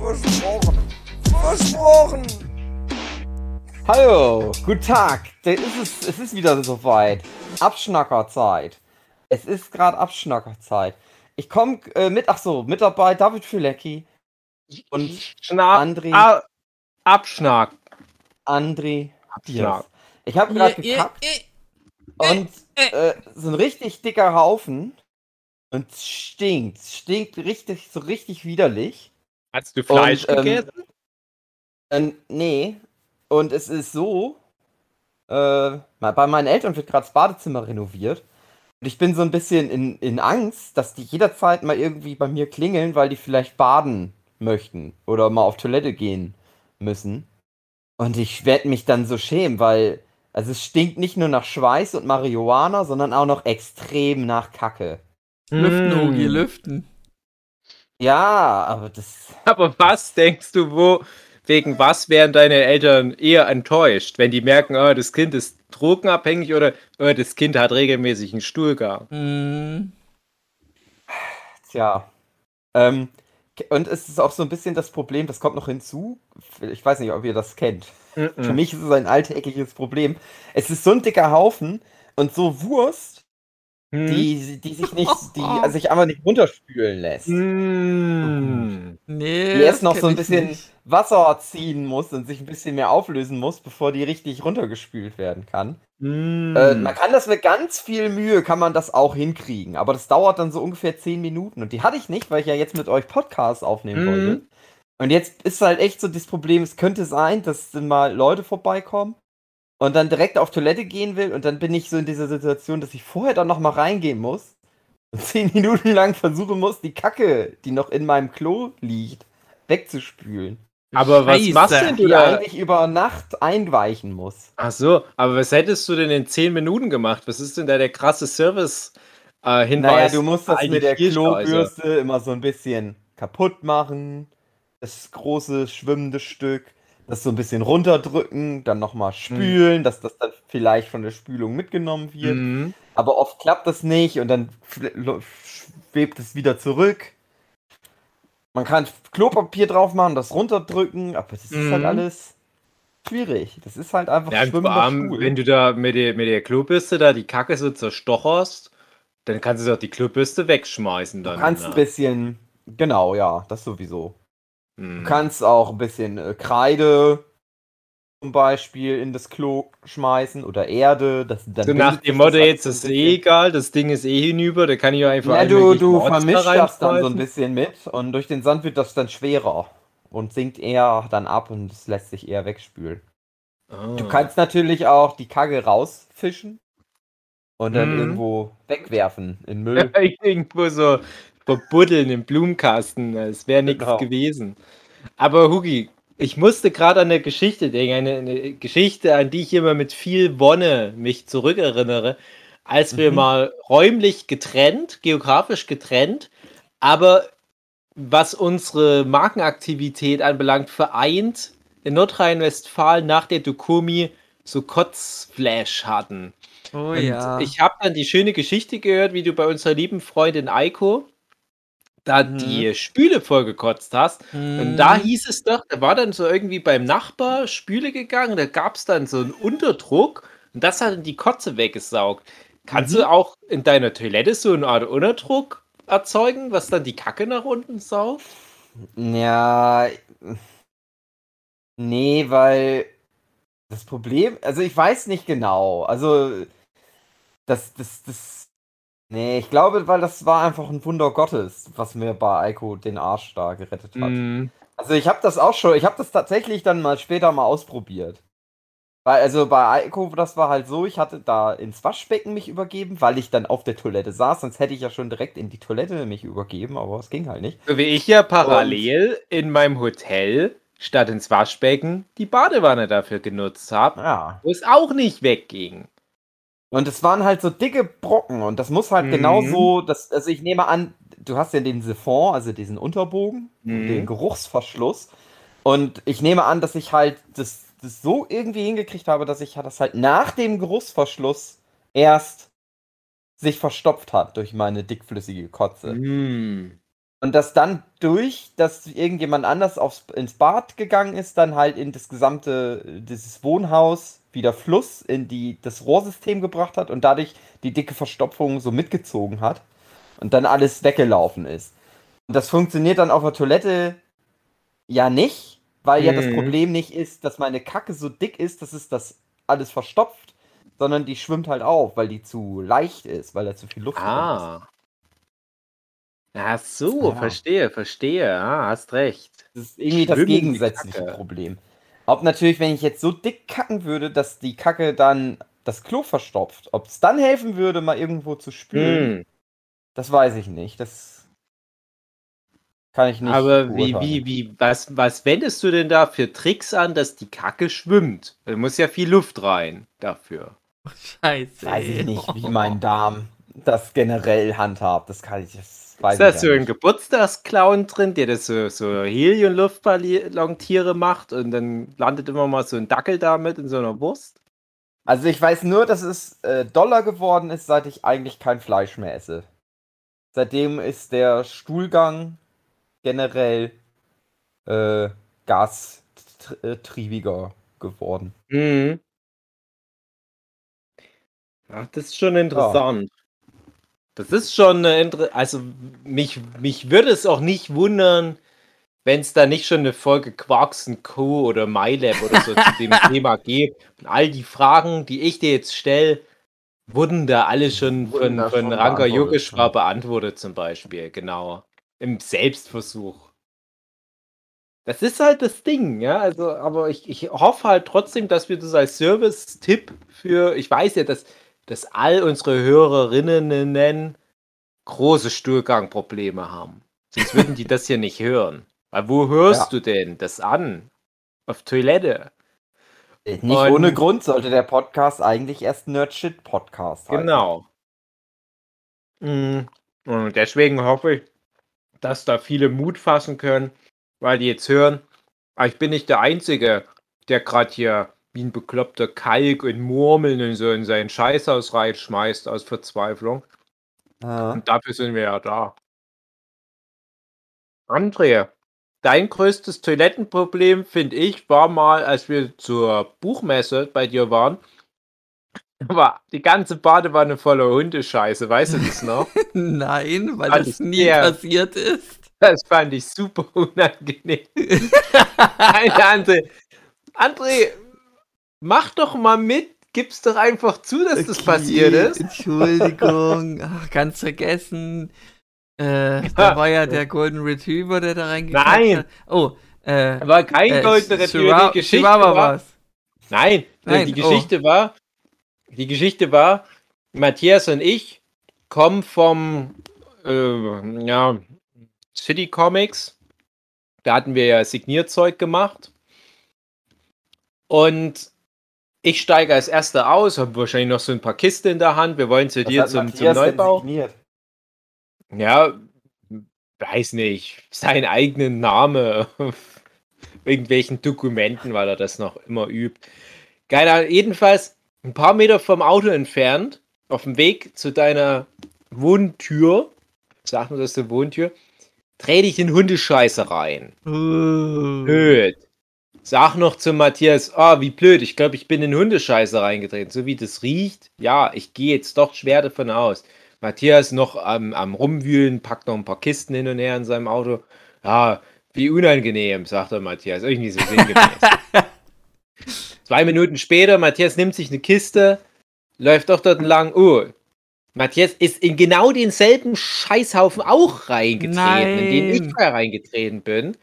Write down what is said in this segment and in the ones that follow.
Versprochen. Versprochen. Hallo, guten Tag. Da ist es, es ist wieder soweit. Abschnackerzeit. Es ist gerade Abschnackerzeit. Ich komme äh, mit, ach so, mit dabei David Fülecki und André, A- Abschnack. André. Abschnack. Ich habe gerade gekackt und äh, so ein richtig dicker Haufen und stinkt. Es stinkt richtig, so richtig widerlich. Hast du Fleisch Und, ähm, gegessen? Ähm, nee. Und es ist so, äh, bei meinen Eltern wird gerade das Badezimmer renoviert. Und ich bin so ein bisschen in, in Angst, dass die jederzeit mal irgendwie bei mir klingeln, weil die vielleicht baden möchten oder mal auf Toilette gehen müssen. Und ich werde mich dann so schämen, weil also es stinkt nicht nur nach Schweiß und Marihuana, sondern auch noch extrem nach Kacke. Lüften, Mm. Hugi, lüften. Ja, aber das. Aber was denkst du, wo, wegen was wären deine Eltern eher enttäuscht, wenn die merken, oh, das Kind ist drogenabhängig oder oh, das Kind hat regelmäßig einen Stuhlgang? Mhm. Tja. Ähm, und es ist auch so ein bisschen das Problem, das kommt noch hinzu. Ich weiß nicht, ob ihr das kennt. Für Mhm. mich ist es ein alltägliches Problem. Es ist so ein dicker Haufen und so Wurst, Hm. die, die sich nicht, die also sich einfach nicht runterspülen lässt. Mm. Nee. Die erst noch so ein bisschen nicht. Wasser ziehen muss und sich ein bisschen mehr auflösen muss, bevor die richtig runtergespült werden kann. Mm. Äh, man kann das mit ganz viel Mühe, kann man das auch hinkriegen. Aber das dauert dann so ungefähr 10 Minuten. Und die hatte ich nicht, weil ich ja jetzt mit euch Podcasts aufnehmen Mhm. wollte. Und jetzt ist halt echt so das Problem, es könnte sein, dass mal Leute vorbeikommen und dann direkt auf Toilette gehen will. Und dann bin ich so in dieser Situation, dass ich vorher dann noch mal reingehen muss und 10 Minuten lang versuchen muss, die Kacke, die noch in meinem Klo liegt, wegzuspülen. Aber was Scheiße. machst denn du Die da? eigentlich über Nacht einweichen muss. Ach so, aber was hättest du denn in 10 Minuten gemacht? Was ist denn da der krasse Service äh, Hinweis? Naja, du musst das die mit der? Klobürste immer so ein bisschen kaputt machen. Das große schwimmende Stück. Das so ein bisschen runterdrücken, dann nochmal spülen, dass das dann vielleicht von der Spülung mitgenommen wird. Mhm. Aber oft klappt das nicht und dann schwebt es wieder zurück. Man kann Klopapier drauf machen, das runterdrücken, aber das ist Mhm. halt alles schwierig. Das ist halt einfach Ja, vor allem, wenn du da mit der, mit der Klobürste da die Kacke so zerstocherst, dann kannst du doch die Klobürste wegschmeißen Du dann. kannst ein ne? bisschen, genau, ja, das sowieso. Mhm. Du kannst auch ein bisschen äh, Kreide zum Beispiel in das Klo schmeißen oder Erde. Das, dann So nach dem Motto, jetzt ist eh egal, das Ding ist eh hinüber, da kann ich ja einfach Ja, du, du Mords da vermischst das dann so ein bisschen mit und durch den Sand wird das dann schwerer und sinkt eher dann ab und es lässt sich eher wegspülen. Ah. Du kannst natürlich auch die Kacke rausfischen und dann Mhm. irgendwo wegwerfen in Müll. irgendwo so verbuddeln im Blumenkasten, es wäre nichts Genau. gewesen. Aber Hugi, ich musste gerade an eine Geschichte denken, eine, eine Geschichte, an die ich immer mit viel Wonne mich zurückerinnere, als wir Mhm. mal räumlich getrennt, geografisch getrennt, aber was unsere Markenaktivität anbelangt, vereint in Nordrhein-Westfalen nach der Dokumi so Kotzflash hatten. Oh Und ja. ich habe dann die schöne Geschichte gehört, wie du bei unserer lieben Freundin Eiko da Mhm. die Spüle vollgekotzt hast. Und da hieß es doch, da war dann so irgendwie beim Nachbar Spüle gegangen, da gab es dann so einen Unterdruck und das hat dann die Kotze weggesaugt. Kannst Mhm. du auch in deiner Toilette so eine Art Unterdruck erzeugen, was dann die Kacke nach unten saugt? Ja. Nee, weil das Problem, also ich weiß nicht genau. Also das, das, das. Nee, ich glaube, weil das war einfach ein Wunder Gottes, was mir bei Eiko den Arsch da gerettet hat. Mhm. Also ich habe das auch schon, ich habe das tatsächlich dann mal später mal ausprobiert. Weil, also bei Eiko, das war halt so, ich hatte da ins Waschbecken mich übergeben, weil ich dann auf der Toilette saß, sonst hätte ich ja schon direkt in die Toilette mich übergeben, aber es ging halt nicht. So wie ich ja parallel in meinem Hotel statt ins Waschbecken die Badewanne dafür genutzt habe, Ja. wo es auch nicht wegging. Und es waren halt so dicke Brocken und das muss halt Mhm. genauso, das, also ich nehme an, du hast ja den Siphon, also diesen Unterbogen, Mhm. den Geruchsverschluss. Und ich nehme an, dass ich halt das, das so irgendwie hingekriegt habe, dass ich das halt nach dem Geruchsverschluss erst sich verstopft hat durch meine dickflüssige Kotze. Mm. Und dass dann durch, dass irgendjemand anders aufs, ins Bad gegangen ist, dann halt in das gesamte, dieses Wohnhaus wieder Fluss in die, das Rohrsystem gebracht hat und dadurch die dicke Verstopfung so mitgezogen hat und dann alles weggelaufen ist. Und das funktioniert dann auf der Toilette ja nicht, weil ja das Mhm. Problem nicht ist, dass meine Kacke so dick ist, dass es das alles verstopft, sondern die schwimmt halt auf, weil die zu leicht ist, weil da zu viel Luft drin ist. Ah. Ach so, Ja. verstehe, verstehe. Ah, hast recht. Das ist irgendwie das Schwimmende gegensätzliche. Problem. Ob natürlich, wenn ich jetzt so dick kacken würde, dass die Kacke dann das Klo verstopft, ob es dann helfen würde, mal irgendwo zu spülen, Hm. das weiß ich nicht. Das kann ich nicht. Aber wie, wie, wie, was, was wendest du denn da für Tricks an, dass die Kacke schwimmt? Da muss ja viel Luft rein dafür. Scheiße. Weiß ich nicht, wie mein Darm das generell handhabt. Das kann ich. Das weiß Ist da so ein. Geburtstagsclown drin, der das so, so Helium-Luftballontiere macht und dann landet immer mal so ein Dackel damit in so einer Wurst? Also ich weiß nur, dass es äh, Dollar geworden ist, seit ich eigentlich kein Fleisch mehr esse. Seitdem ist der Stuhlgang generell äh, gastriebiger geworden. Mhm. Ach, das ist schon interessant. Das ist schon eine Inter also mich, mich würde es auch nicht wundern, wenn es da nicht schon eine Folge Quarks Co. oder MyLab oder so zu dem Thema gibt. Und all die Fragen, die ich dir jetzt stelle, wurden da alle schon von, von Ranga beantwortet, Yogeshwar beantwortet zum Beispiel, genau. Im Selbstversuch. Das ist halt das Ding, ja. Also, aber ich, ich hoffe halt trotzdem, dass wir das als Service-Tipp für, ich weiß ja, dass, dass all unsere Hörerinnen große Stuhlgangprobleme haben. Sonst würden die das hier nicht hören. Weil wo hörst Ja. du denn das an? Auf Toilette. Nicht Und- ohne Grund sollte der Podcast eigentlich erst Nerdshit Podcast heißen. Genau. Mm, Und deswegen hoffe ich, dass da viele Mut fassen können, weil die jetzt hören, ich bin nicht der Einzige, der gerade hier wie ein bekloppter Kalk und Murmeln und so in sein Scheißhaus reinschmeißt aus Verzweiflung. Ja. Und dafür sind wir ja da. André, dein größtes Toilettenproblem, finde ich, war mal, als wir zur Buchmesse bei dir waren, war die ganze Badewanne voller Hundescheiße. Weißt du das noch? Nein, weil Fand das nie sehr- passiert ist. Das fand ich super unangenehm. Nein, André, André, mach doch mal mit. Gib's doch einfach zu, dass das Okay, passiert ist. Entschuldigung, Ach, ganz vergessen. Äh, da war ja der Golden Retriever, der da reingekackt Nein. hat. Oh, äh, War kein äh, goldener Retriever. Die Geschichte Chihuahua war, war's. Nein, Nein, die oh. Geschichte war, die Geschichte war, Matthias und ich kommen vom äh, ja, City Comics. Da hatten wir ja Signierzeug gemacht. Und ich steige als erster aus, habe wahrscheinlich noch so ein paar Kisten in der Hand. Wir wollen zu Was dir zum, zum Neubau. Ja, weiß nicht. Sein eigenen Name auf irgendwelchen Dokumenten, weil er das noch immer übt. Geil, jedenfalls ein paar Meter vom Auto entfernt, auf dem Weg zu deiner Wohntür, sagt man das eine Wohntür, dreh dich in Hundescheiße rein. Uh, Blöd. Sag noch zu Matthias, ah, wie blöd, ich glaube, ich bin in Hundescheiße reingetreten. So wie das riecht, ja, ich gehe jetzt doch schwer davon aus. Matthias noch am, am Rumwühlen, packt noch ein paar Kisten hin und her in seinem Auto. Ja, wie unangenehm, sagt er Matthias. Irgendwie so sinngemäß. Zwei Minuten später, Matthias nimmt sich eine Kiste, läuft doch dort lang. Oh, Matthias ist in genau denselben Scheißhaufen auch reingetreten, in den ich Nein. da reingetreten bin.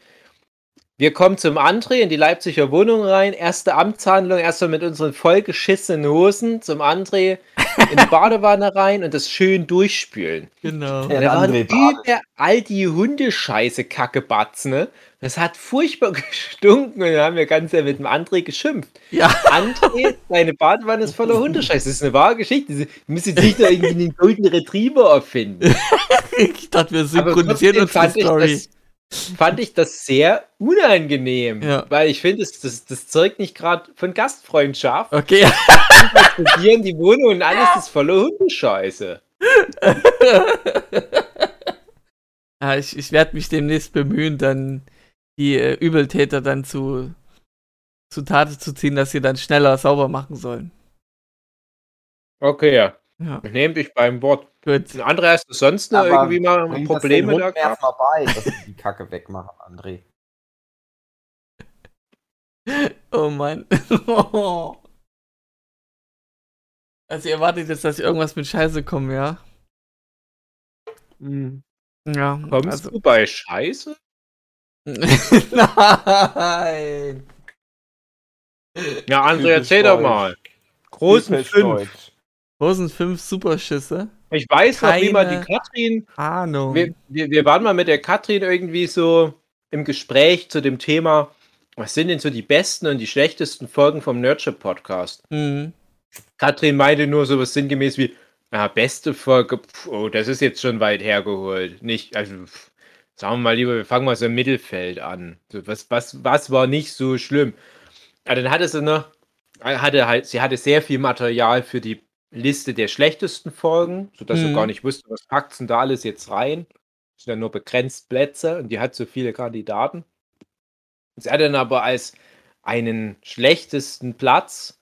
Wir kommen zum André in die Leipziger Wohnung rein. Erste Amtshandlung, erstmal mit unseren vollgeschissenen Hosen zum André. in die Badewanne rein und das schön durchspülen. Genau. Ja. Da waren André badet. überall die Hundescheiße Kackebatzen. Das hat furchtbar gestunken und dann haben wir ganz ja mit dem André geschimpft. Ja. André, deine Badewanne ist voller Hundescheiße. Das ist eine wahre Geschichte. Sie müssen sich da irgendwie einen Golden Retriever erfinden. Ich dachte, wir synchronisieren uns die fand ich, Story. das, fand ich das sehr unangenehm. Ja. Weil ich finde, das, das, das zeugt nicht gerade von Gastfreundschaft. Okay. Probieren die Wohnung und alles ist voller Hundescheiße. Ja, ich, ich werde mich demnächst bemühen, dann die äh, Übeltäter dann zu, zu Tate zu ziehen, dass sie dann schneller sauber machen sollen. Okay, ja. Ja, Nehmt dich beim Wort. gut. André, hast du sonst noch irgendwie mal Probleme den da gehabt? erstmal bei, dass sie die Kacke wegmachen, André. Oh Mann. Also ihr erwartet jetzt, dass ich irgendwas mit Scheiße komme, ja? Hm. Ja. Kommst also, du bei Scheiße? Nein. Ja, André, erzähl doch mal. Großen fünf. Deutsch. Großen fünf Superschüsse. Ich weiß noch, wie mal Keine die Katrin. Ahnung. Wir, wir, wir waren mal mit der Katrin irgendwie so im Gespräch zu dem Thema, was sind denn so die besten und die schlechtesten Folgen vom Nerdship Podcast? Mhm. Katrin meinte nur so was sinngemäß wie, ja, beste Folge, pf, oh, das ist jetzt schon weit hergeholt. Nicht, also, pf, sagen wir mal lieber, wir fangen mal so im Mittelfeld an. So, was, was, was war nicht so schlimm? Ja, dann hatte sie noch, hatte halt, sie hatte sehr viel Material für die Liste der schlechtesten Folgen, sodass sie Mhm. gar nicht wusste, was packt denn da alles jetzt rein. Es sind ja nur begrenzt Plätze und die hat so viele Kandidaten. Sie hat dann aber als einen schlechtesten Platz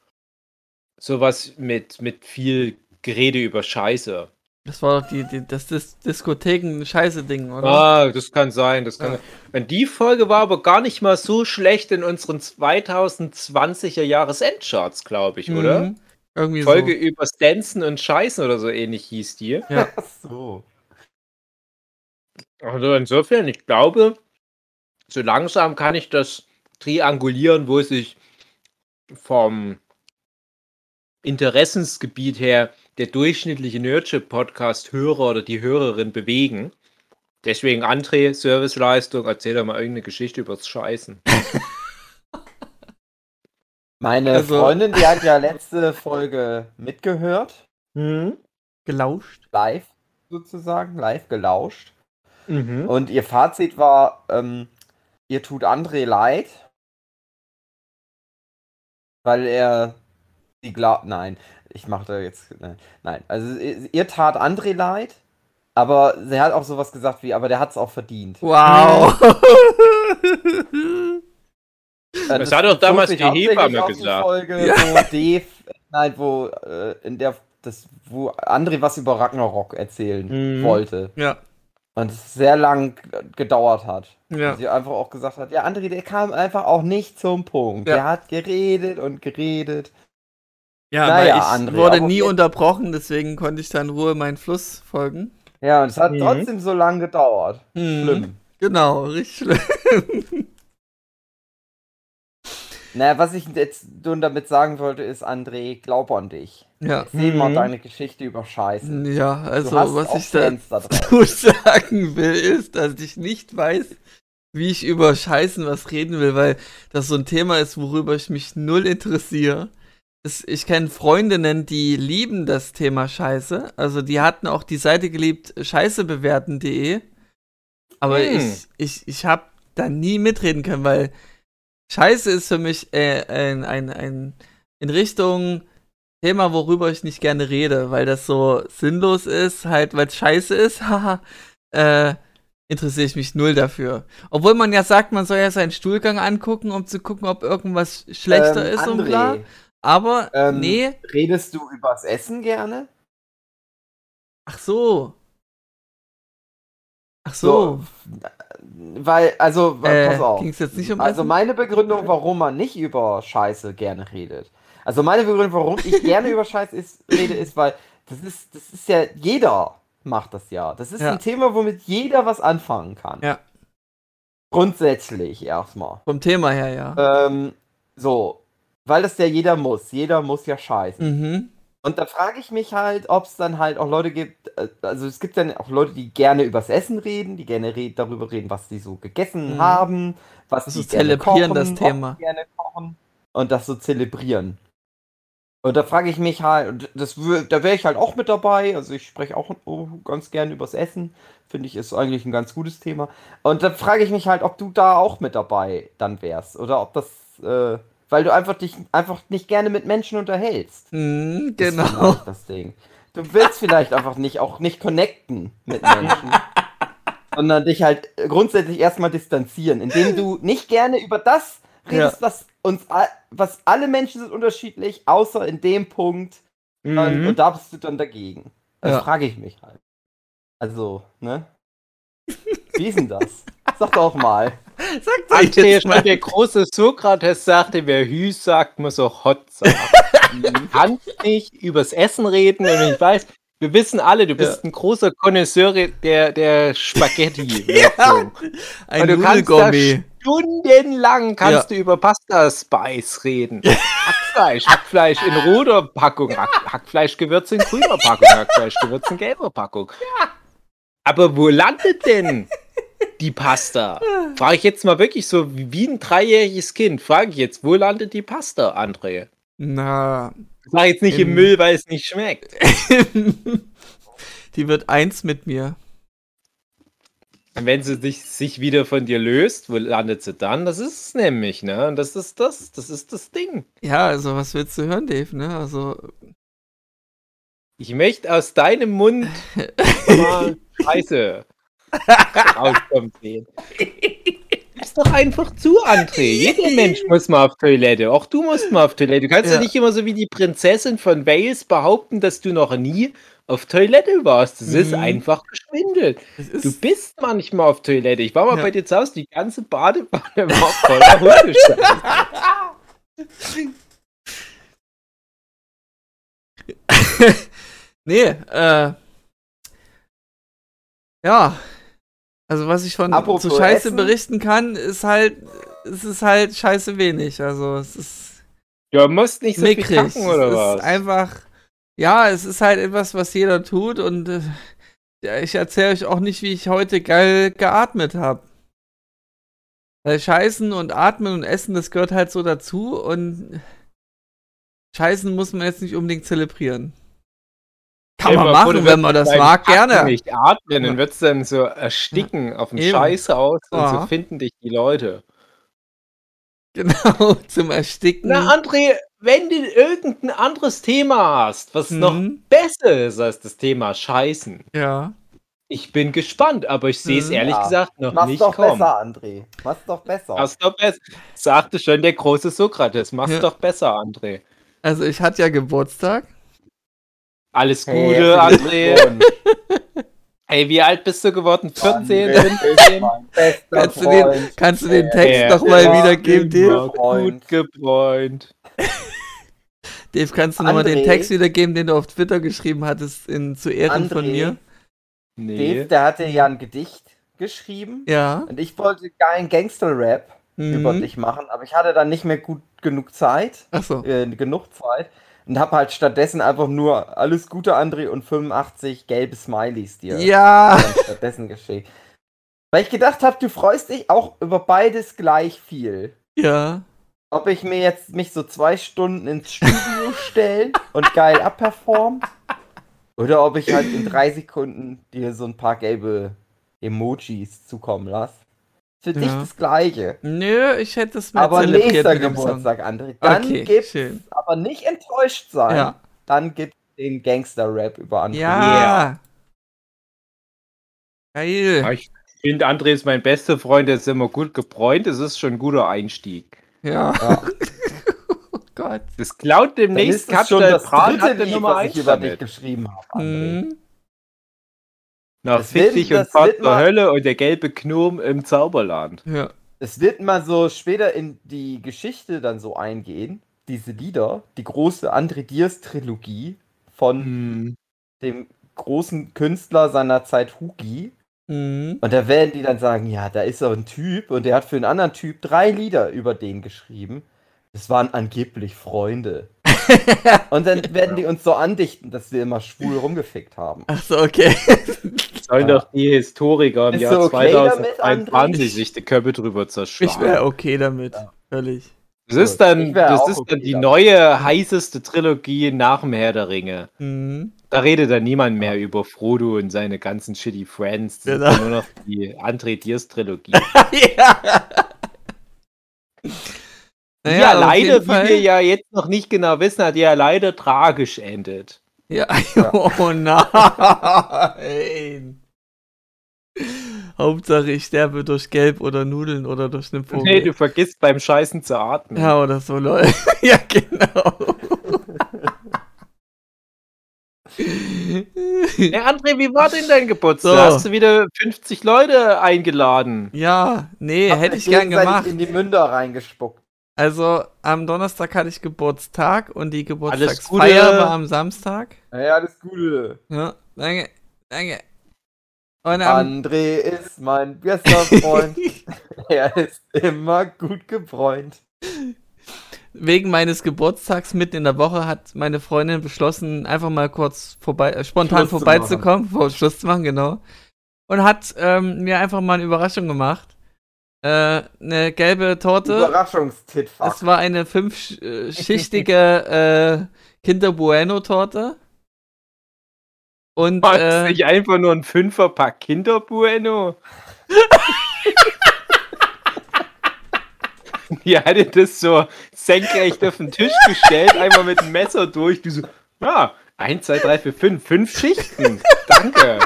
sowas mit, mit viel Gerede über Scheiße. Das war doch die, die, das Dis Diskotheken-Scheiße-Ding, oder? Ah, das kann sein, das kann Ja. Und die Folge war aber gar nicht mal so schlecht in unseren 2020er Jahresendcharts, glaube ich, oder? Irgendwie Folge über Stanzen und Scheißen oder so ähnlich hieß die. so. Ja. Ach so. Also insofern, ich glaube, so langsam kann ich das triangulieren, wo sich vom Interessensgebiet her der durchschnittliche Nerdship-Podcast-Hörer oder die Hörerin bewegen. Deswegen, André, Serviceleistung, erzähl doch mal irgendeine Geschichte übers Scheißen. Meine Also- Freundin, die hat ja letzte Folge mitgehört, Mhm. Gelauscht. live sozusagen, live gelauscht. Mhm. Und ihr Fazit war, ähm, ihr tut André leid, weil er sie glaubt. Nein, ich mache da jetzt. Nein, nein. Also ihr, ihr tat André leid, aber sie hat auch sowas gesagt wie, aber der hat es auch verdient. Wow. Äh, Das hat doch damals die Hebamme gesagt. Folge, Ja. wo Dave, nein, wo äh, in der das, wo André was über Ragnarok erzählen Mhm. wollte. ja. Und es sehr lang gedauert hat. Ja. Und sie einfach auch gesagt hat, ja, André, der kam einfach auch nicht zum Punkt. Ja. Der hat geredet und geredet. Ja, Naja, weil ich André, wurde aber nie unterbrochen, deswegen konnte ich da in Ruhe meinen Fluss folgen. Ja, und es hat Mhm. trotzdem so lang gedauert. Mhm. Schlimm. Genau, richtig schlimm. Naja, was ich jetzt nun damit sagen wollte, ist, André, glaub an dich. Ja. Erzähl mal Mhm. deine Geschichte über Scheiße. Ja, also was ich da da dazu sagen will, ist, dass ich nicht weiß, wie ich über Scheißen was reden will, weil das so ein Thema ist, worüber ich mich null interessiere. Es, ich kenne Freundinnen, die lieben das Thema Scheiße. Also die hatten auch die Seite geliebt, scheißebewerten.de. Aber Hm. ich, ich, ich habe da nie mitreden können, weil Scheiße ist für mich äh, ein, ein, ein in Richtung Thema, worüber ich nicht gerne rede, weil das so sinnlos ist, halt, weil es scheiße ist, haha, äh, interessiere ich mich null dafür. Obwohl man ja sagt, man soll ja seinen Stuhlgang angucken, um zu gucken, ob irgendwas schlechter Ähm, ist und André, bla. Aber, ähm, nee, Redest du übers Essen gerne? ach so. Ach so. Weil, also, Äh, pass auf. Ging es jetzt nicht um Also meine Begründung, warum man nicht über Scheiße gerne redet. Also meine Begründung, warum ich gerne über Scheiße ist, rede, ist, weil das ist, das ist ja, jeder macht das ja. Das ist Ja. ein Thema, womit jeder was anfangen kann. Ja. Grundsätzlich erstmal. Vom Thema her, ja. Ähm, so, weil das ja jeder muss. Jeder muss ja scheißen. Mhm. Und da frage ich mich halt, ob es dann halt auch Leute gibt, äh, also es gibt dann auch Leute, die gerne übers Essen reden, die gerne red, darüber reden, was die so gegessen Mhm. haben, was ist gerne zelebrieren, kochen, das Thema. gerne kochen und das so zelebrieren. Und da frage ich mich halt, und das da wäre ich halt auch mit dabei, also ich spreche auch oh, ganz gerne übers Essen, finde ich ist eigentlich ein ganz gutes Thema. Und da frage ich mich halt, ob du da auch mit dabei dann wärst oder ob das, äh, weil du einfach dich einfach nicht gerne mit Menschen unterhältst. Das ist genau. vielleicht das Ding. Du willst vielleicht einfach nicht, auch nicht connecten mit Menschen. sondern dich halt grundsätzlich erstmal distanzieren, indem du nicht gerne über das redest, was uns, was alle Menschen sind unterschiedlich, außer in dem Punkt, und, Mhm. und da bist du dann dagegen. Das Ja. frage ich mich halt. Also, ne? Wie ist denn das? Sag doch mal. Sag doch André, jetzt mal. der große Sokrates sagte, wer Hü sagt, muss auch Hot sagen. du kannst nicht übers Essen reden und ich weiß, wir wissen alle, du bist ein großer Konnoisseur der, der Spaghetti. Ja, ein Und du kannst da stundenlang kannst Ja. du über Pasta Spice reden. Hackfleisch, Hackfleisch in roter Packung, Hack, Hackfleischgewürz in grüner Packung, Hackfleischgewürz in gelber Packung. Aber wo landet denn die Pasta? Frage ich jetzt mal wirklich so wie ein dreijähriges Kind. Frage ich jetzt, wo landet die Pasta, André? Na, Sag jetzt nicht im Im- Müll, weil es nicht schmeckt. die wird eins mit mir. Und wenn sie sich, sich wieder von dir löst, wo landet sie dann? Das ist es nämlich, ne? Und das ist das, das ist das Ding. Ja, also was willst du hören, Dave, ne? Also, Ich möchte aus deinem Mund mal Scheiße rauskommen sehen. Gib's doch einfach zu, André. Jeder Mensch muss mal auf Toilette. Auch du musst mal auf Toilette. Du kannst ja, Ja. nicht immer so wie die Prinzessin von Wales behaupten, dass du noch nie auf Toilette warst. Das ist Mhm. einfach geschwindelt. es Du ist, bist manchmal auf Toilette. Ich war mal Ja. bei dir zu Hause, die ganze Badewanne war voller Hundescheiße. nee, äh, ja, also was ich von Apropos zu Scheiße Essen. berichten kann, ist halt, es ist halt Scheiße wenig, also es ist Du musst nicht so viel mickrig. kacken, oder es was? ist einfach, ja, es ist halt etwas, was jeder tut und äh, ich erzähle euch auch nicht, wie ich heute geil geatmet habe. Weil Scheißen und Atmen und Essen, das gehört halt so dazu und Scheißen muss man jetzt nicht unbedingt zelebrieren. Kann man machen, wenn man das mag, Kacken gerne. nicht atmen, dann wird's dann so ersticken auf dem Eben. Scheißhaus und Ja. so finden dich die Leute. Genau, zum Ersticken. Na, André, wenn du irgendein anderes Thema hast, was noch Mhm. besser ist als das Thema Scheißen, Ja. ich bin gespannt, aber ich sehe es Mhm. ehrlich Ja. gesagt noch Mach's nicht doch kommen. besser, André. Mach's doch besser. Mach's doch besser. Sagte schon der große Sokrates. Mach's Ja. doch besser, André. Also ich hatte ja Geburtstag. Alles Hey, Gute, André. Hey, wie alt bist du geworden? 14, André 15? ist mein bester Kannst du den, kannst du den Text ja. nochmal Ja, wiedergeben. Dave? Freund. Gut gebräunt. Dave, kannst du nochmal den? Text wiedergeben, den du auf Twitter geschrieben hattest, in, zu Ehren von André? mir? Nee. Dave, der hatte ja ein Gedicht geschrieben. Ja. Und ich wollte geilen Gangster-Rap über Mhm. dich machen, aber ich hatte dann nicht mehr gut genug Zeit, Achso. äh, genug Zeit. Und habe halt stattdessen einfach nur alles Gute, André, und 85 gelbe Smileys dir Ja. stattdessen geschickt. Weil ich gedacht habe, du freust dich auch über beides gleich viel. Ja. Ob ich mir jetzt mich so zwei Stunden ins Studio stelle und geil abperform. Oder ob ich halt in drei Sekunden dir so ein paar gelbe Emojis zukommen lasse. Für dich Ja. das gleiche. Nö, ich hätte es mir Aber zelebriert nächster. Geburtstag, André. Dann Okay, gibt's schön. aber nicht enttäuscht sein. Ja. Dann gibt's den Gangster-Rap über André. Ja. Geil. Ja, Ich finde, André ist mein bester Freund, der ist immer gut gebräunt. Das ist schon ein guter Einstieg. Ja. Ja. oh Gott. Das klaut demnächst ist es schon Kapstadt das Brat der Nummer was 1 ich über dich geschrieben habe, André. Mhm. Nach Das Fittich und wird zur Hölle und der gelbe Gnome im Zauberland. Ja. Es wird mal so später in die Geschichte dann so eingehen, diese Lieder, die große André Diers Trilogie von Hm. dem großen Künstler seiner Zeit Hugi. Mhm. Und da werden die dann sagen, ja, da ist so ein Typ und der hat für einen anderen Typ drei Lieder über den geschrieben. Das waren angeblich Freunde. Und dann werden die uns so andichten, dass wir immer schwul rumgefickt haben. Ach so, okay. Sollen doch die Historiker im Jahr okay damit, 2021 sich die Köpfe drüber Ich zerschlagen. wäre okay damit. Völlig. Das ist dann, Ich das ist okay dann die damit. neue, heißeste Trilogie nach dem Herr der Ringe. Mhm. Da redet dann niemand mehr über Frodo und seine ganzen shitty Friends. Das Genau. ist nur noch die André Diers Trilogie. ja. die Naja, ja auf leider, wie Fall- wir ja jetzt noch nicht genau wissen, hat die ja leider tragisch endet. Ja, oh nein. Hauptsache ich sterbe durch Gelb oder Nudeln oder durch einen Vogel. Nee, du vergisst beim Scheißen zu atmen. ja, oder so, lol. ja, genau. Hey André, wie war denn dein Geburtstag? So. Hast du wieder 50 Leute eingeladen? ja, nee, Hab hätte ich gern gemacht. in die Münder reingespuckt. Also, am Donnerstag hatte ich Geburtstag und die. Geburtstagsfeier war am Samstag. Ja, alles Gute. Ja, danke, danke. Und André ist mein bester Freund. er ist immer gut gebräunt. wegen meines Geburtstags mitten in der Woche hat meine Freundin beschlossen, einfach mal kurz vorbei, äh, spontan vorbeizukommen, vor Schluss zu machen, genau. Und hat ähm, mir einfach mal eine Überraschung gemacht. Äh, eine gelbe Torte. Überraschungstitfuck. Es war eine fünfschichtige äh, Kinder Bueno Torte. Und War das äh, nicht einfach nur ein Fünferpack Kinderbueno? Die hatte das so senkrecht auf den Tisch gestellt, einmal mit dem Messer durch. Du so, ja, 1, 2, 3, 4, 5, fünf Schichten. Danke.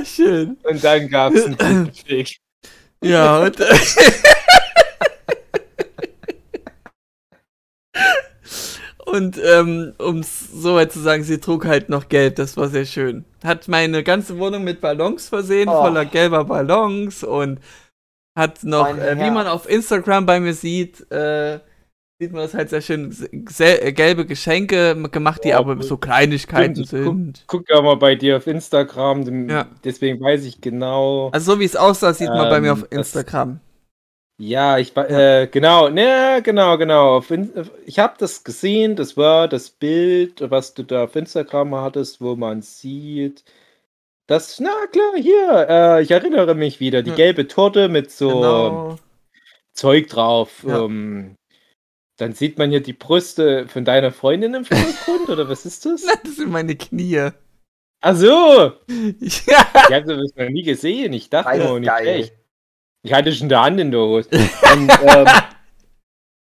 Ah, schön. Und dann gab es einen Tintenfick. Ja, und Und ähm, um es soweit zu sagen, sie trug halt noch gelb, das war sehr schön. Hat meine ganze Wohnung mit Ballons versehen, Oh. voller gelber Ballons und hat noch, äh, wie man auf Instagram bei mir sieht, äh, sieht man das halt sehr schön, äh, gelbe Geschenke gemacht, die Oh, aber cool. so Kleinigkeiten Stimmt, guck- sind. Guck ja mal bei dir auf Instagram, dem, Ja. deswegen weiß ich genau. Also so wie es aussah, sieht man bei mir Ähm, auf das- Instagram. Ja, ich äh, genau, ne, genau, genau. Ich habe das gesehen, das war das Bild, was du da auf Instagram hattest, wo man sieht. Das, na klar, hier, äh, ich erinnere mich wieder, die Ja. gelbe Torte mit so Genau. Zeug drauf. Ja. Ähm, dann sieht man hier die Brüste von deiner Freundin im Vordergrund, oder was ist das? Das sind meine Knie. Ach so! Ja. Ich habe das noch nie gesehen, ich dachte Beides nur, nicht geil. echt. Ich hatte schon der Hand in der Hose. Und, ähm,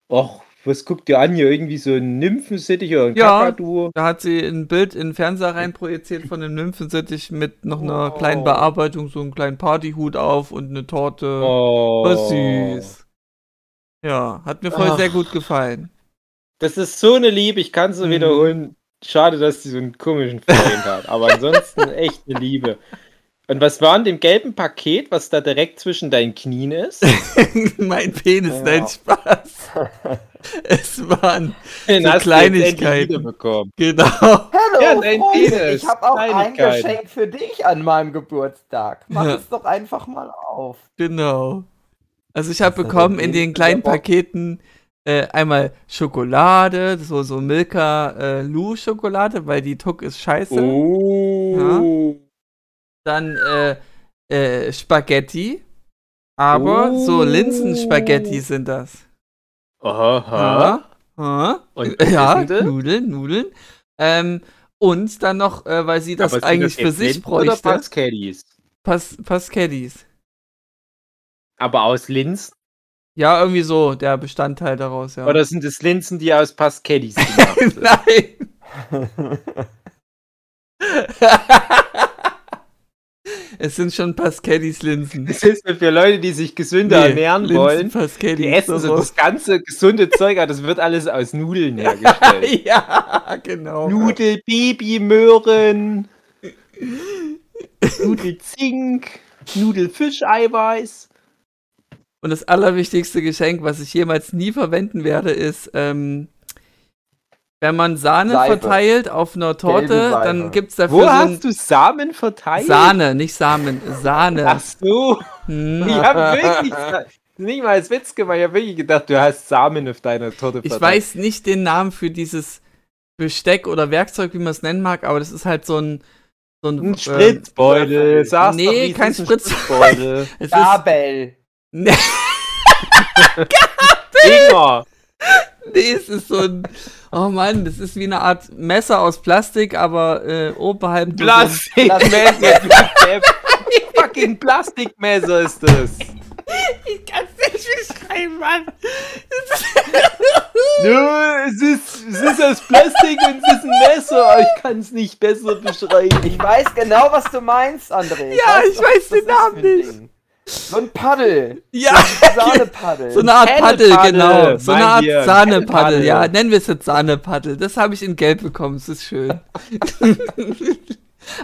och, was guckt ihr an hier? Irgendwie so ein Nymphensittich oder ein Ja. Kakadu? Da hat sie ein Bild in den Fernseher reinprojiziert von einem Nymphensittich mit noch einer Oh. kleinen Bearbeitung, so einen kleinen Partyhut auf und eine Torte. Oh. War süß. Ja, hat mir voll Ach. sehr gut gefallen. Das ist so eine Liebe, ich kann es nur Mhm. wiederholen. Schade, dass sie so einen komischen Freund hat. Aber ansonsten echt eine Liebe. Und was war in dem gelben Paket, was da direkt zwischen deinen Knien ist? mein Penis, Ja. nein, Spaß. es waren, Den So Kleinigkeiten. wiederbekommen. genau. Hallo, Ja, dein Penis. ich habe auch ein. Geschenk für dich an meinem Geburtstag. Mach Ja. es doch einfach mal auf. Genau. Also ich habe bekommen ja in den den kleinen. Paketen äh, einmal Schokolade, so, so Milka äh, Lu Schokolade, weil die Tuck ist scheiße. Oh. Dann äh, äh, Spaghetti. Aber so Oh. Linsenspaghetti sind das. Aha. Ja. Und ja, denn das? Nudeln, Nudeln. Ähm, und dann noch, äh, weil sie das eigentlich das für sich Linsen Oder bräuchte, Pascaddies? Pas Pascaddies. Aber aus Linsen? Ja, irgendwie so, der Bestandteil daraus, ja. Oder sind es Linsen, die aus Pascaddies gemacht sind? Nein. es sind schon Pascaddies Linsen. Das ist für Leute, die sich gesünder ernähren wollen. Pascaddies. Die essen so das ganze gesunde Zeug, aber das wird alles aus Nudeln hergestellt. ja, genau. Nudel, Baby, Möhren, Nudelzink, Nudelfischeiweiß. Und das allerwichtigste Geschenk, was ich jemals nie verwenden werde, ist, ähm, wenn man Sahne Seife. verteilt auf einer Torte, dann gibt's dafür Wo so hast du Samen verteilt? Sahne, nicht Samen, Sahne. Ach so, Hm. ich habe wirklich. Nicht mal als Witz gemacht. Ich habe wirklich gedacht, du hast Samen auf deiner Torte Ich weiß nicht den Namen für dieses Besteck oder Werkzeug, wie man es nennen mag, aber das ist halt so ein. So ein, Ein ähm, Spritzbeutel. Sag's nee, es kein Spritzbeutel. es ist, Gabel. Nee, Dinger. nee, es ist so ein. Oh Mann, das ist wie eine Art Messer aus Plastik, aber äh, oberhalb. Plastikmesser. Fucking Plastikmesser ist das. Ich kann's nicht beschreiben, Mann. Nö, es ist, es ist aus Plastik und es ist ein Messer. aber Ich kann es nicht besser beschreiben. Ich weiß genau, was du meinst, André. Ja, ich doch, weiß was den Namen nicht. Ding. So ein Paddel. Ja, Sahnepaddel. so eine Art Paddel, genau. So eine Art Sahnepaddel, ja. Nennen wir es jetzt Sahnepaddel. Das habe ich in Gelb bekommen, das ist schön.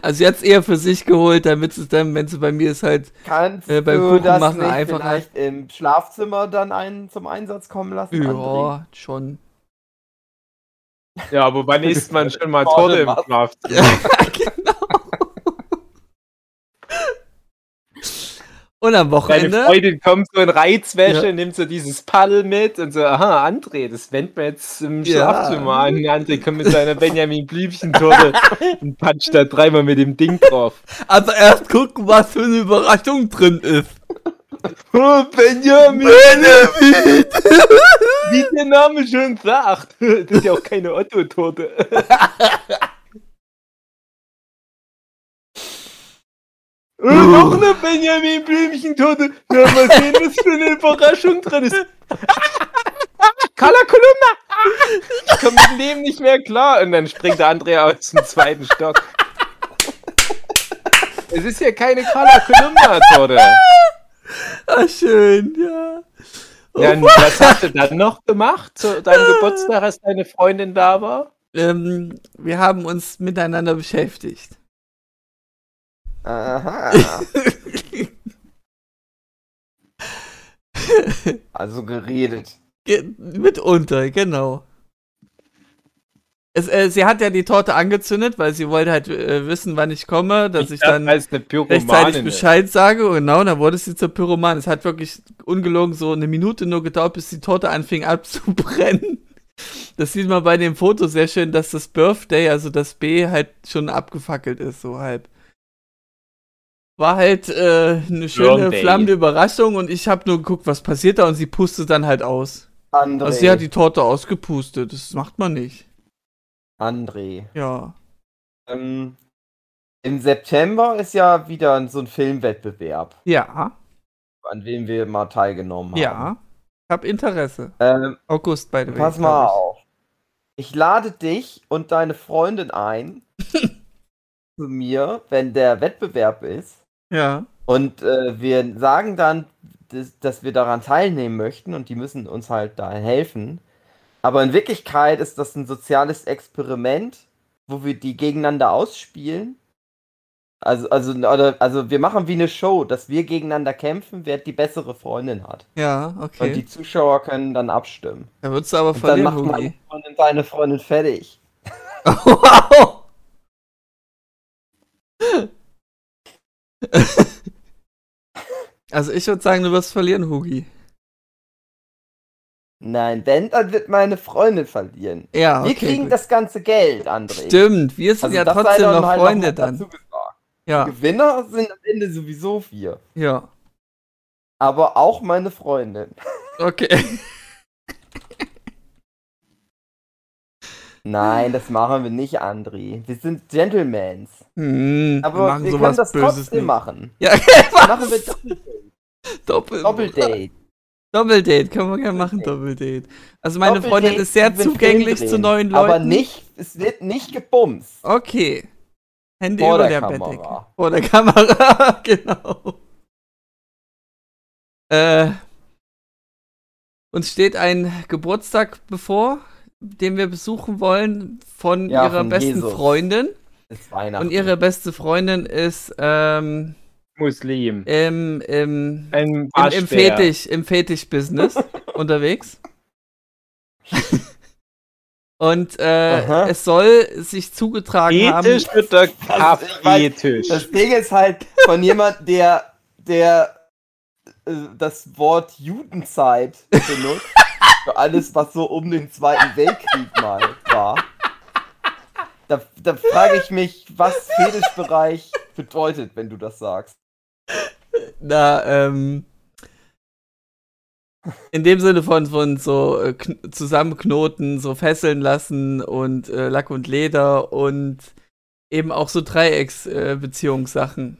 also jetzt eher für sich geholt, damit es dann, wenn sie bei mir ist, halt. Kannst äh, beim du Kuchen das machen nicht einfach vielleicht im Schlafzimmer dann einen zum Einsatz kommen lassen, André? Ja, schon. Ja, aber wann isst man schon mal Torte Torte im? Schlafzimmer? Ja, genau. Und am Deine Wochenende. Freundin kommt so in Reizwäsche, Ja. nimmt so dieses Paddel mit und so, aha, André, das wenden wir jetzt im. Schlafzimmer an. André kommt mit seiner Benjamin Blümchen-Torte und patscht da dreimal mit dem Ding drauf. Also erst gucken, was für eine Überraschung drin ist. Oh, Benjamin! Wie der Name schon sagt. Das ist ja auch keine Otto-Torte. Oh, noch eine Benjamin Blümchen-Torte. Na, mal sehen, was für eine Überraschung drin ist. Carla Kolumna! Ich komme mit dem nicht mehr klar. Und dann springt der Andrea aus dem zweiten Stock. Es ist ja keine Carla Kolumna-Torte. Ah, schön, ja. Ja, und was hast du dann noch gemacht zu deinem Geburtstag, als deine Freundin da war? Ähm, wir haben uns miteinander beschäftigt. Aha. Also geredet. Ge mitunter, genau. Es, äh, sie hat ja die Torte angezündet, weil sie wollte halt äh, wissen, wann ich komme, dass ich, dann als eine rechtzeitig. Bescheid sage. Genau, dann wurde sie zur Pyroman. Es hat wirklich ungelogen so eine Minute nur gedauert, bis die Torte anfing abzubrennen. Das sieht man bei dem Foto sehr schön, dass das Birthday, also das B, halt schon abgefackelt ist, so halb. War halt äh, eine schöne flammende Überraschung und ich habe nur geguckt, was passiert da und sie pustet dann halt aus. André. Also sie hat die Torte ausgepustet, das macht man nicht. André. Ja. Ähm, Im September ist ja wieder so ein Filmwettbewerb, Ja, an dem wir mal teilgenommen haben. ja. Hab Interesse. Ähm, August, by the way. pass mal ich. auf. Ich lade dich und deine Freundin ein zu mir, wenn der Wettbewerb ist. Ja. Und äh, wir sagen dann, dass, dass wir daran teilnehmen möchten und die müssen uns halt da helfen. Aber in Wirklichkeit ist das ein soziales Experiment, wo wir die gegeneinander ausspielen. Also, also, oder, also wir machen wie eine Show, dass wir gegeneinander kämpfen, wer die bessere Freundin hat. Ja, Und okay. die Zuschauer können dann abstimmen. Da würdest du aber Und dann verlieren, macht meine. Freundin deine Freundin fertig. Wow! Also ich würde sagen, du wirst verlieren, Hugi. Nein, wenn, dann wird meine Freundin verlieren. Ja, okay. wir kriegen gut. das ganze Geld, André. Stimmt, wir sind Also ja trotzdem noch halt Freunde mal dann. Ja, Gewinner sind am Ende sowieso wir. ja. Aber auch meine Freundin. Okay. Nein, das machen wir nicht, André. Wir sind Gentlemans. Hm, Aber wir wir können das Böses trotzdem nicht. machen. Ja, Machen wir was? Doppel Doppeldate. Doppeldate, können wir gerne machen, Doppeldate. Also meine Freundin Doppeldate ist sehr zugänglich zu neuen Leuten. Aber nicht, es wird nicht gebumst. Okay. Hände Vor über der der, Kamera. Bettdecke. Vor der Kamera, genau. Äh, uns steht ein Geburtstag bevor, den wir besuchen wollen von Ja, ihrer von besten Jesus. Freundin. Ist Weihnachten. Und ihre beste Freundin ist ähm, Muslim. im, im, Ein im, im. Fetisch, im Fetisch-Business unterwegs. Und äh, es soll sich zugetragen haben. Ethisch Also, ich weiß- Kaffeetisch? Das Ding ist halt von jemand, der, der äh, das Wort Judenzeit benutzt. Für alles, was so um den Zweiten Weltkrieg mal war. Da, da frage ich mich, was Fetischbereich bedeutet, wenn du das sagst. Na, ähm. In dem Sinne von, von so äh, kn- zusammenknoten, so fesseln lassen und äh, Lack und Leder und eben auch so Dreiecksbeziehungssachen.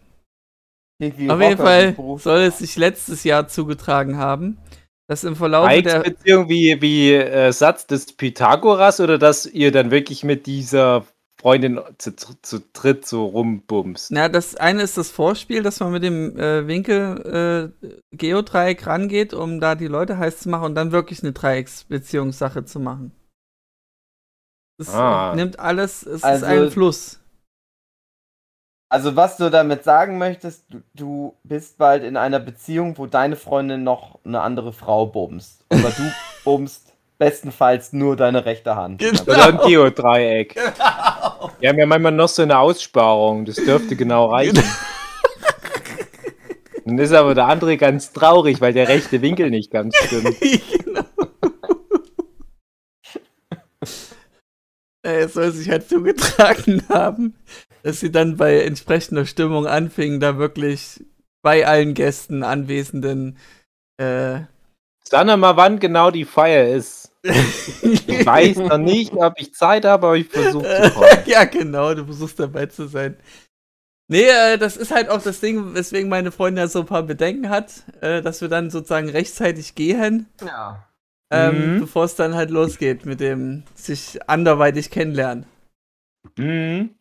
Wie Auf jeden Fall soll es sich letztes Jahr zugetragen haben, dass im Verlauf der. Dreiecksbeziehung wie, wie äh, Satz des Pythagoras oder dass ihr dann wirklich mit dieser Freundin zu, zu dritt so rumbumst? Na, das eine ist das Vorspiel, dass man mit dem äh, Winkel äh, Geodreieck rangeht, um da die Leute heiß zu machen und dann wirklich eine Dreiecksbeziehungssache zu machen. Das Ah. nimmt alles, es Also- ist ein Fluss. Also was du damit sagen möchtest, du, du bist bald in einer Beziehung, wo deine Freundin noch eine andere Frau bumst. Aber du bumst bestenfalls nur deine rechte Hand. Genau. Oder ein Geodreieck. Wir haben ja manchmal noch so eine Aussparung, das dürfte genau reichen. Dann ist aber der andere ganz traurig, weil der rechte Winkel nicht ganz stimmt. genau. Es soll sich halt zugetragen haben, dass sie dann bei entsprechender Stimmung anfingen, da wirklich bei allen Gästen Anwesenden äh, Sag mal, wann genau die Feier ist. Ich weiß noch nicht, ob ich Zeit habe, aber ich versuche zu kommen. ja, genau, du versuchst dabei zu sein. Nee, äh, das ist halt auch das Ding, weswegen meine Freundin ja so ein paar Bedenken hat, äh, dass wir dann sozusagen rechtzeitig gehen, Ja. ähm, Mhm. bevor es dann halt losgeht mit dem sich anderweitig kennenlernen. Mhm.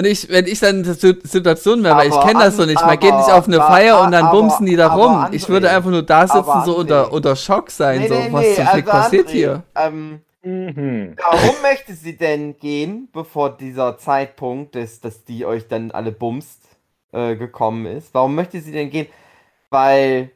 Und ich, wenn ich dann in der Situ- Situation wäre, weil ich kenne das so nicht, man geht nicht auf eine aber- Feier und dann aber- bumsen die da rum. André, ich würde einfach nur da sitzen, so unter, unter Schock sein, so, was zum Fick passiert André, hier? Ähm, Mhm. warum möchte sie denn gehen, bevor dieser Zeitpunkt, des, dass die euch dann alle bumst, äh, gekommen ist? Warum möchte sie denn gehen? Weil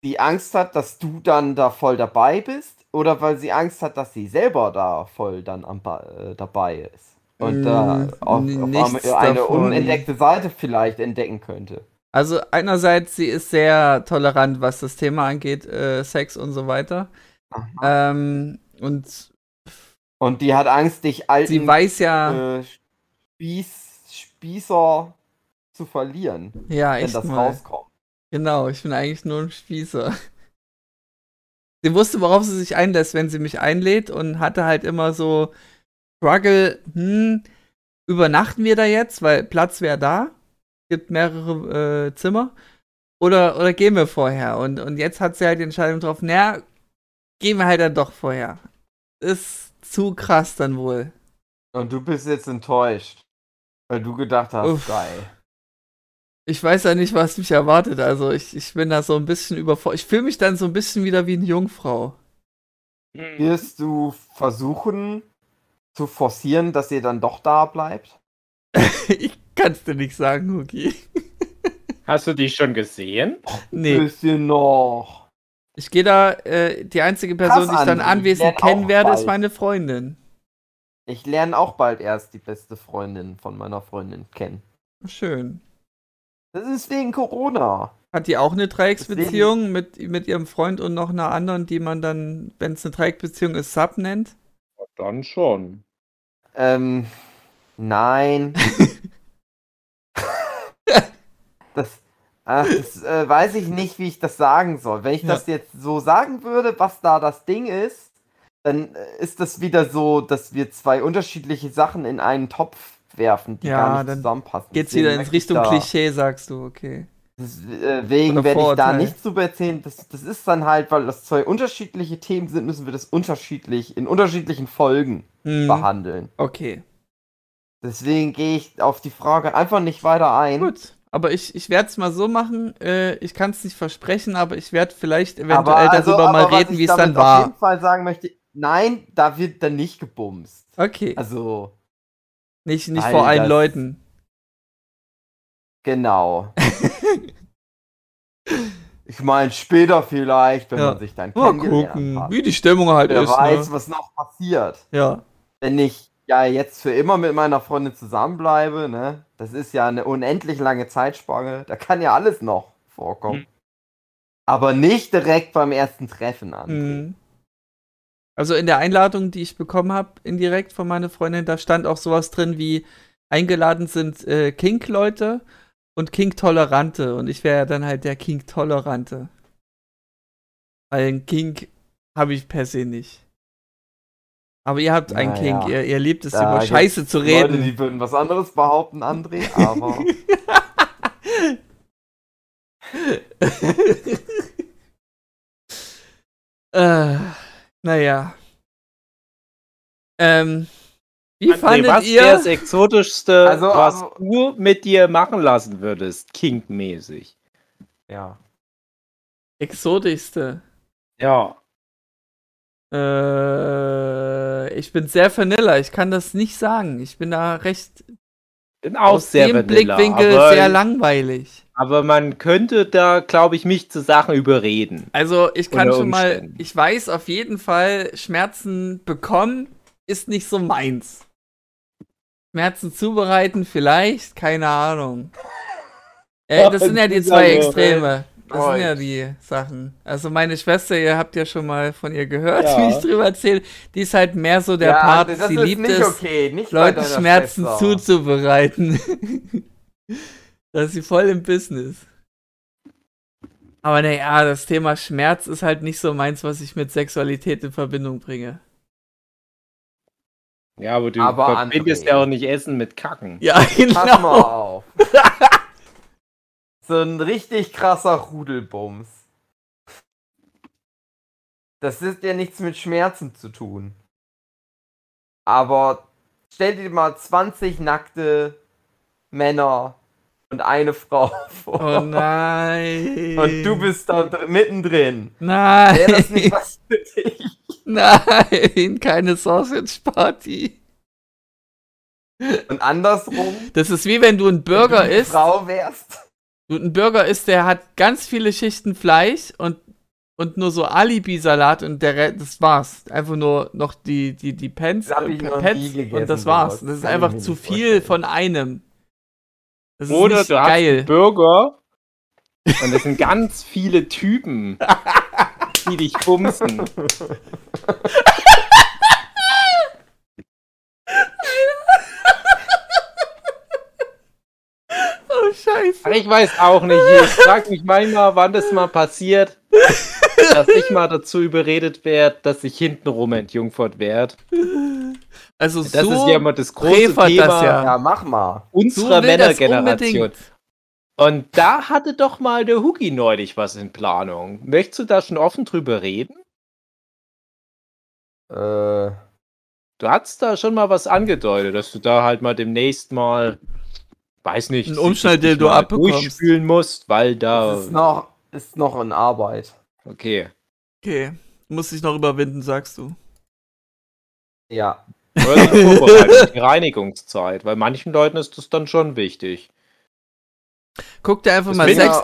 sie Angst hat, dass du dann da voll dabei bist? Oder weil sie Angst hat, dass sie selber da voll dann am, Ba- äh, dabei ist? Und da Mm, auf, auf eine davon. unentdeckte Seite vielleicht entdecken könnte. Also einerseits, sie ist sehr tolerant, was das Thema angeht, äh, Sex und so weiter. Ähm, und Und die hat Angst, dich alten sie weiß ja, äh, Spieß, Spießer zu verlieren, ja, wenn das mal. rauskommt. Genau, ich bin eigentlich nur ein Spießer. Sie wusste, worauf sie sich einlässt, wenn sie mich einlädt und hatte halt immer so Struggle, hm, übernachten wir da jetzt, weil Platz wäre da, gibt mehrere äh, Zimmer, oder, oder gehen wir vorher? Und, und jetzt hat sie halt die Entscheidung getroffen, naja, gehen wir halt dann doch vorher. Ist zu krass dann wohl. Und du bist jetzt enttäuscht, weil du gedacht hast, Uff. geil. Ich weiß ja nicht, was mich erwartet. Also ich, ich bin da so ein bisschen überfordert. Ich fühle mich dann so ein bisschen wieder wie eine Jungfrau. Wirst du versuchen zu forcieren, dass ihr dann doch da bleibt? ich kann es dir nicht sagen, Hugi. Hast du die schon gesehen? Nee. Bisschen noch. Ich gehe da, äh, die einzige Person, Krass, die ich dann André, anwesend kennen werde, ist bald. meine Freundin. Ich lerne auch bald erst die beste Freundin von meiner Freundin kennen. Schön. Das ist wegen Corona. Hat die auch eine Dreiecksbeziehung mit, mit ihrem Freund und noch einer anderen, die man dann, wenn es eine Dreiecksbeziehung ist, Sub nennt? Dann schon. Ähm, nein. das, ach, das äh, weiß ich nicht, wie ich das sagen soll. Wenn ich Ja. das jetzt so sagen würde, was da das Ding ist, dann äh, ist das wieder so, dass wir zwei unterschiedliche Sachen in einen Topf werfen, die Ja, gar nicht dann zusammenpassen. Geht's wieder in Richtung Klischee, sagst du, okay. Deswegen Oder werde ich da nichts drüber erzählen. Das, das ist dann halt, weil das zwei unterschiedliche Themen sind, müssen wir das unterschiedlich, in unterschiedlichen Folgen Hm, behandeln. okay. Deswegen gehe ich auf die Frage einfach nicht weiter ein. Gut. Aber ich, ich werde es mal so machen. Äh, ich kann es nicht versprechen, aber ich werde vielleicht eventuell also, darüber mal reden, wie es dann auf war. jeden Fall sagen möchte, nein, da wird dann nicht gebumst. Okay. Also, nicht nicht vor allen Leuten. genau. ich meine, später vielleicht, wenn Ja. man sich dann Mal gucken, hat. wie die Stimmung halt Wer ist. weiß, Ne? was noch passiert. Ja. wenn ich ja jetzt für immer mit meiner Freundin zusammenbleibe, ne, das ist ja eine unendlich lange Zeitspanne, da kann ja alles noch vorkommen. Hm. Aber nicht direkt beim ersten Treffen an. Mhm. Also in der Einladung, die ich bekommen habe, indirekt von meiner Freundin, da stand auch sowas drin wie eingeladen sind äh, Kink-Leute und Kink-Tolerante. Und ich wäre ja dann halt der Kink-Tolerante. Weil ein Kink habe ich per se nicht. Aber ihr habt einen Naja. Kink, ihr, ihr liebt es, Da über Scheiße zu Leute, reden. die würden was anderes behaupten, André, aber äh, naja. Ähm, wie André, fandet was ihr? das Exotischste, Also, was aber- du mit dir machen lassen würdest, kinkmäßig? ja. Exotischste. Ja. Äh, ich bin sehr Vanilla, ich kann das nicht sagen. Ich bin da recht Bin auch aus sehr dem vanilla, Blickwinkel aber, sehr langweilig. aber man könnte da, glaube ich, mich zu Sachen überreden. Also ich kann schon mal, Umständen. ich weiß auf jeden Fall, Schmerzen bekommen ist nicht so meins. Schmerzen zubereiten vielleicht, keine Ahnung. Äh, das sind ja die zwei Extreme. Das sind ja die Sachen. Also meine Schwester, ihr habt ja schon mal von ihr gehört, Ja. wie ich drüber erzähle. Die ist halt mehr so der ja, Part, sie ist liebt nicht es, okay. Leuten Schmerzen Schwester. zuzubereiten. da ist sie voll im Business. Aber naja, das Thema Schmerz ist halt nicht so meins, was ich mit Sexualität in Verbindung bringe. Ja, aber du Aber verbindest André. ja auch nicht Essen mit Kacken. Ja, Pass mal genau. auf. so ein richtig krasser Rudelbums. Das ist ja nichts mit Schmerzen zu tun. Aber stell dir mal 20 nackte Männer und eine Frau vor. Oh nein. Und du bist da dr- mittendrin. Nein. Wäre das nicht was für dich? Nein, keine Sausage Party. Und andersrum, Das ist wie wenn du ein Burger wenn du isst. Frau wärst. Du ein Burger isst, der hat ganz viele Schichten Fleisch und, und nur so Alibi-Salat und der Re- das war's. Einfach nur noch die, die, die Pens, Das äh, noch Pets nie gegessen, und das war's. Das ist einfach zu viel von einem. Das ist Oder nicht du hast geil. einen Burger und das sind ganz viele Typen, die dich bumsen. Oh, scheiße. Aber ich weiß auch nicht. Ich frage mich manchmal, wann das mal passiert, dass ich mal dazu überredet werde, dass ich hintenrum entjungfert werde. Also Das so ist ja immer das große Thema das ja. Ja, mach mal. unserer So Männergeneration. Und da hatte doch mal der Hugi neulich was in Planung. Möchtest du da schon offen drüber reden? Äh, Du hast da schon mal was angedeutet, dass du da halt mal demnächst mal, weiß nicht, Ein dich Umschnalldildo mal abbekommst. durchspülen musst, weil da. ist noch, ist noch in Arbeit. Okay. Okay. Muss dich noch überwinden, sagst du. Ja. Oder die Reinigungszeit, weil manchen Leuten ist das dann schon wichtig. Guck dir einfach Das mal Sex.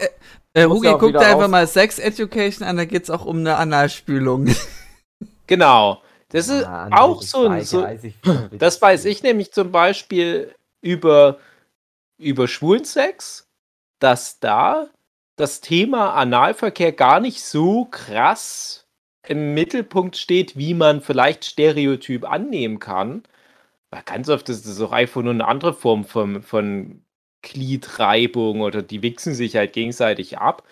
äh, muss Hugi, auch guck dir einfach auf- mal Sex Education an, da geht's auch um eine Analspülung. Genau. Das ist Ah, auch das so ein. weiß- So, weiß ich wieder das weiß ich nämlich zum Beispiel über, über Schwulensex, dass da das Thema Analverkehr gar nicht so krass im Mittelpunkt steht, wie man vielleicht Stereotyp annehmen kann. Weil ganz oft ist es auch einfach nur eine andere Form von, von Gliedreibung oder die wichsen sich halt gegenseitig ab,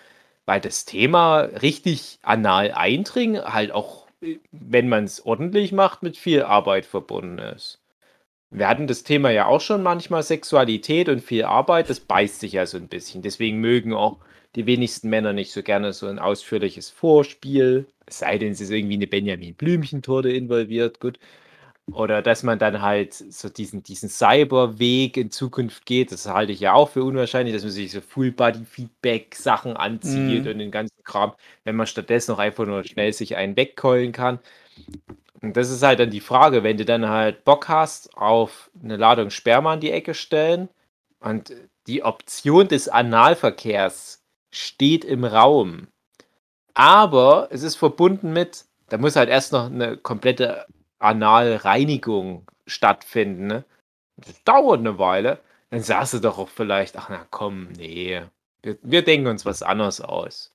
weil das Thema richtig anal eindringen halt auch, äh, wenn man es ordentlich macht, mit viel Arbeit verbunden ist. Wir hatten das Thema ja auch schon manchmal, Sexualität und viel Arbeit, das beißt sich ja so ein bisschen. Deswegen mögen auch die wenigsten Männer nicht so gerne so ein ausführliches Vorspiel. Es sei denn, es ist irgendwie eine Benjamin Blümchen-Torte involviert, gut. Oder dass man dann halt so diesen, diesen Cyber-Weg in Zukunft geht, das halte ich ja auch für unwahrscheinlich, dass man sich so Full-Body-Feedback-Sachen anzieht Mhm. und den ganzen Kram, wenn man stattdessen noch einfach nur schnell sich einen wegkeulen kann. Und das ist halt dann die Frage, wenn du dann halt Bock hast auf eine Ladung Sperma in die Ecke stellen und die Option des Analverkehrs steht im Raum. Aber es ist verbunden mit, da muss halt erst noch eine komplette Analreinigung stattfinden. Ne? Das dauert eine Weile. Dann sagst du doch auch vielleicht, ach na komm, nee, Wir, wir denken uns was anderes aus.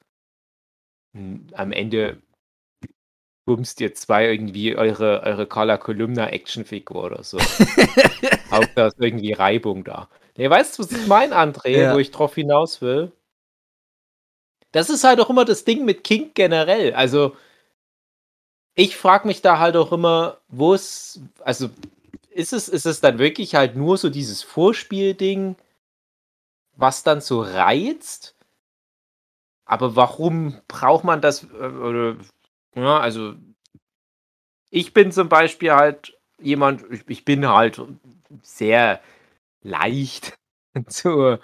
Hm, Am Ende bumst ihr zwei irgendwie eure, eure Carla Kolumna Actionfigur oder so. Hauptsache ist irgendwie Reibung da. Nee, weißt du, was ich meine, André, Ja. wo ich drauf hinaus will? Das ist halt auch immer das Ding mit Kink generell. Also, ich frage mich da halt auch immer, wo es, also, ist es, ist es dann wirklich halt nur so dieses Vorspielding, was dann so reizt? Aber warum braucht man das? äh, Oder, ja, also, ich bin zum Beispiel halt jemand, ich, ich bin halt sehr leicht zu,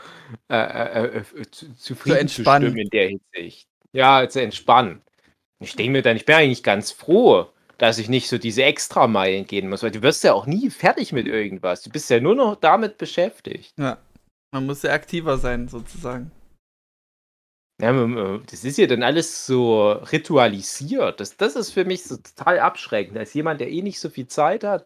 äh, äh, äh, zu, zufrieden zu entspannen. stimmen in der Hinsicht. Ja, zu entspannen. Ich denke mir dann, ich bin eigentlich ganz froh, dass ich nicht so diese Extrameilen gehen muss, weil du wirst ja auch nie fertig mit irgendwas. Du bist ja nur noch damit beschäftigt. Ja. Man muss ja aktiver sein, sozusagen. Ja, das ist ja dann alles so ritualisiert. Das, das ist für mich so total abschreckend. Als jemand, der eh nicht so viel Zeit hat,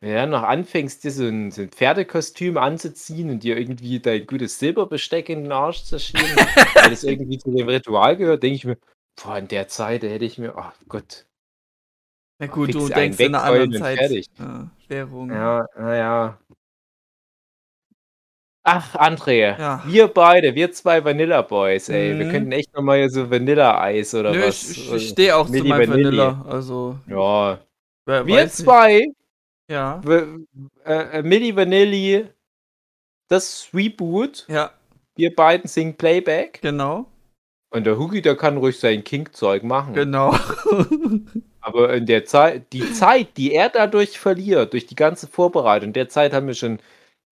wenn du dann noch anfängst, dir so ein, so ein Pferdekostüm anzuziehen und dir irgendwie dein gutes Silberbesteck in den Arsch zu schieben, weil das irgendwie zu dem Ritual gehört, denke ich mir, boah, in der Zeit hätte ich mir, oh Gott. Na gut, Fix du denkst in einer anderen Zeit. fertig. Ja, Währung. Ja, naja. Ach, André, Ja. wir beide, wir zwei Vanilla Boys, ey. Wir Mhm. könnten echt nochmal hier so Vanilla-Eis oder Nö, was. ich, ich stehe auch zu Milli meinem Vanilli. Vanilla. Also, Ja, wer wir zwei, Ja, äh, äh, Milli Vanilli, das Reboot, ja, wir beiden singen Playback. genau. Und der Hugi, der kann ruhig sein King-Zeug machen. Genau. Aber in der Zeit, die Zeit, die er dadurch verliert, durch die ganze Vorbereitung, in der Zeit haben wir schon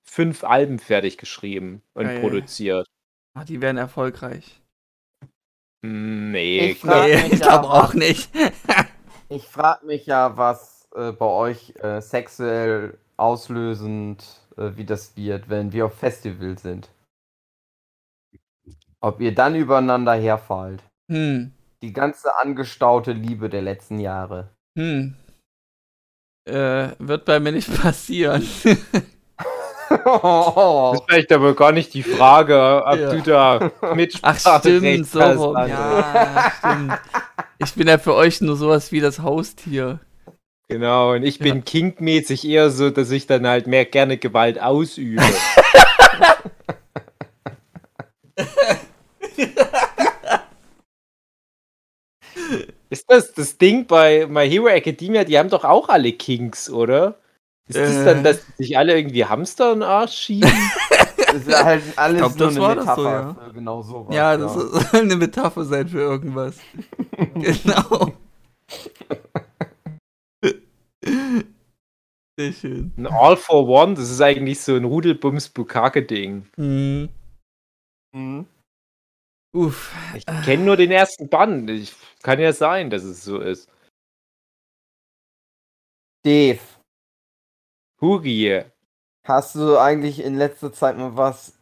fünf Alben fertig geschrieben und Geil. produziert. Ach, die werden erfolgreich. Nee, Ich Nee, ich glaube ja, auch nicht. Ich frage mich ja, was äh, bei euch äh, sexuell auslösend, äh, wie das wird, wenn wir auf Festival sind. Ob ihr dann übereinander herfallt. Hm, Die ganze angestaute Liebe der letzten Jahre. hm. Äh, wird bei mir nicht passieren. Das ist vielleicht aber gar nicht die Frage, ob Ja. du da Ach Mitspracherecht stimmt, so hast, rum. Ja, stimmt. Ich bin ja für euch nur sowas wie das Haustier. Genau, und ich bin Ja. kinkmäßig eher so, dass ich dann halt mehr gerne Gewalt ausübe. Ist das das Ding bei My Hero Academia? Die haben doch auch alle Kinks, oder? Ist das Äh. dann, dass die sich alle irgendwie Hamster in den Arsch schieben? Das ist halt alles glaub, nur das eine war das so, Metapher ja. für genau sowas. Ja, das soll eine Metapher sein für irgendwas. genau. Sehr schön. Ein All for One, das ist eigentlich so ein Rudelbums-Bukake-Ding. Hm. Mhm. Uff. Ich kenne nur den ersten Band. Ich, kann ja sein, dass es so ist. Dave, Hugi, hast du eigentlich in letzter Zeit mal was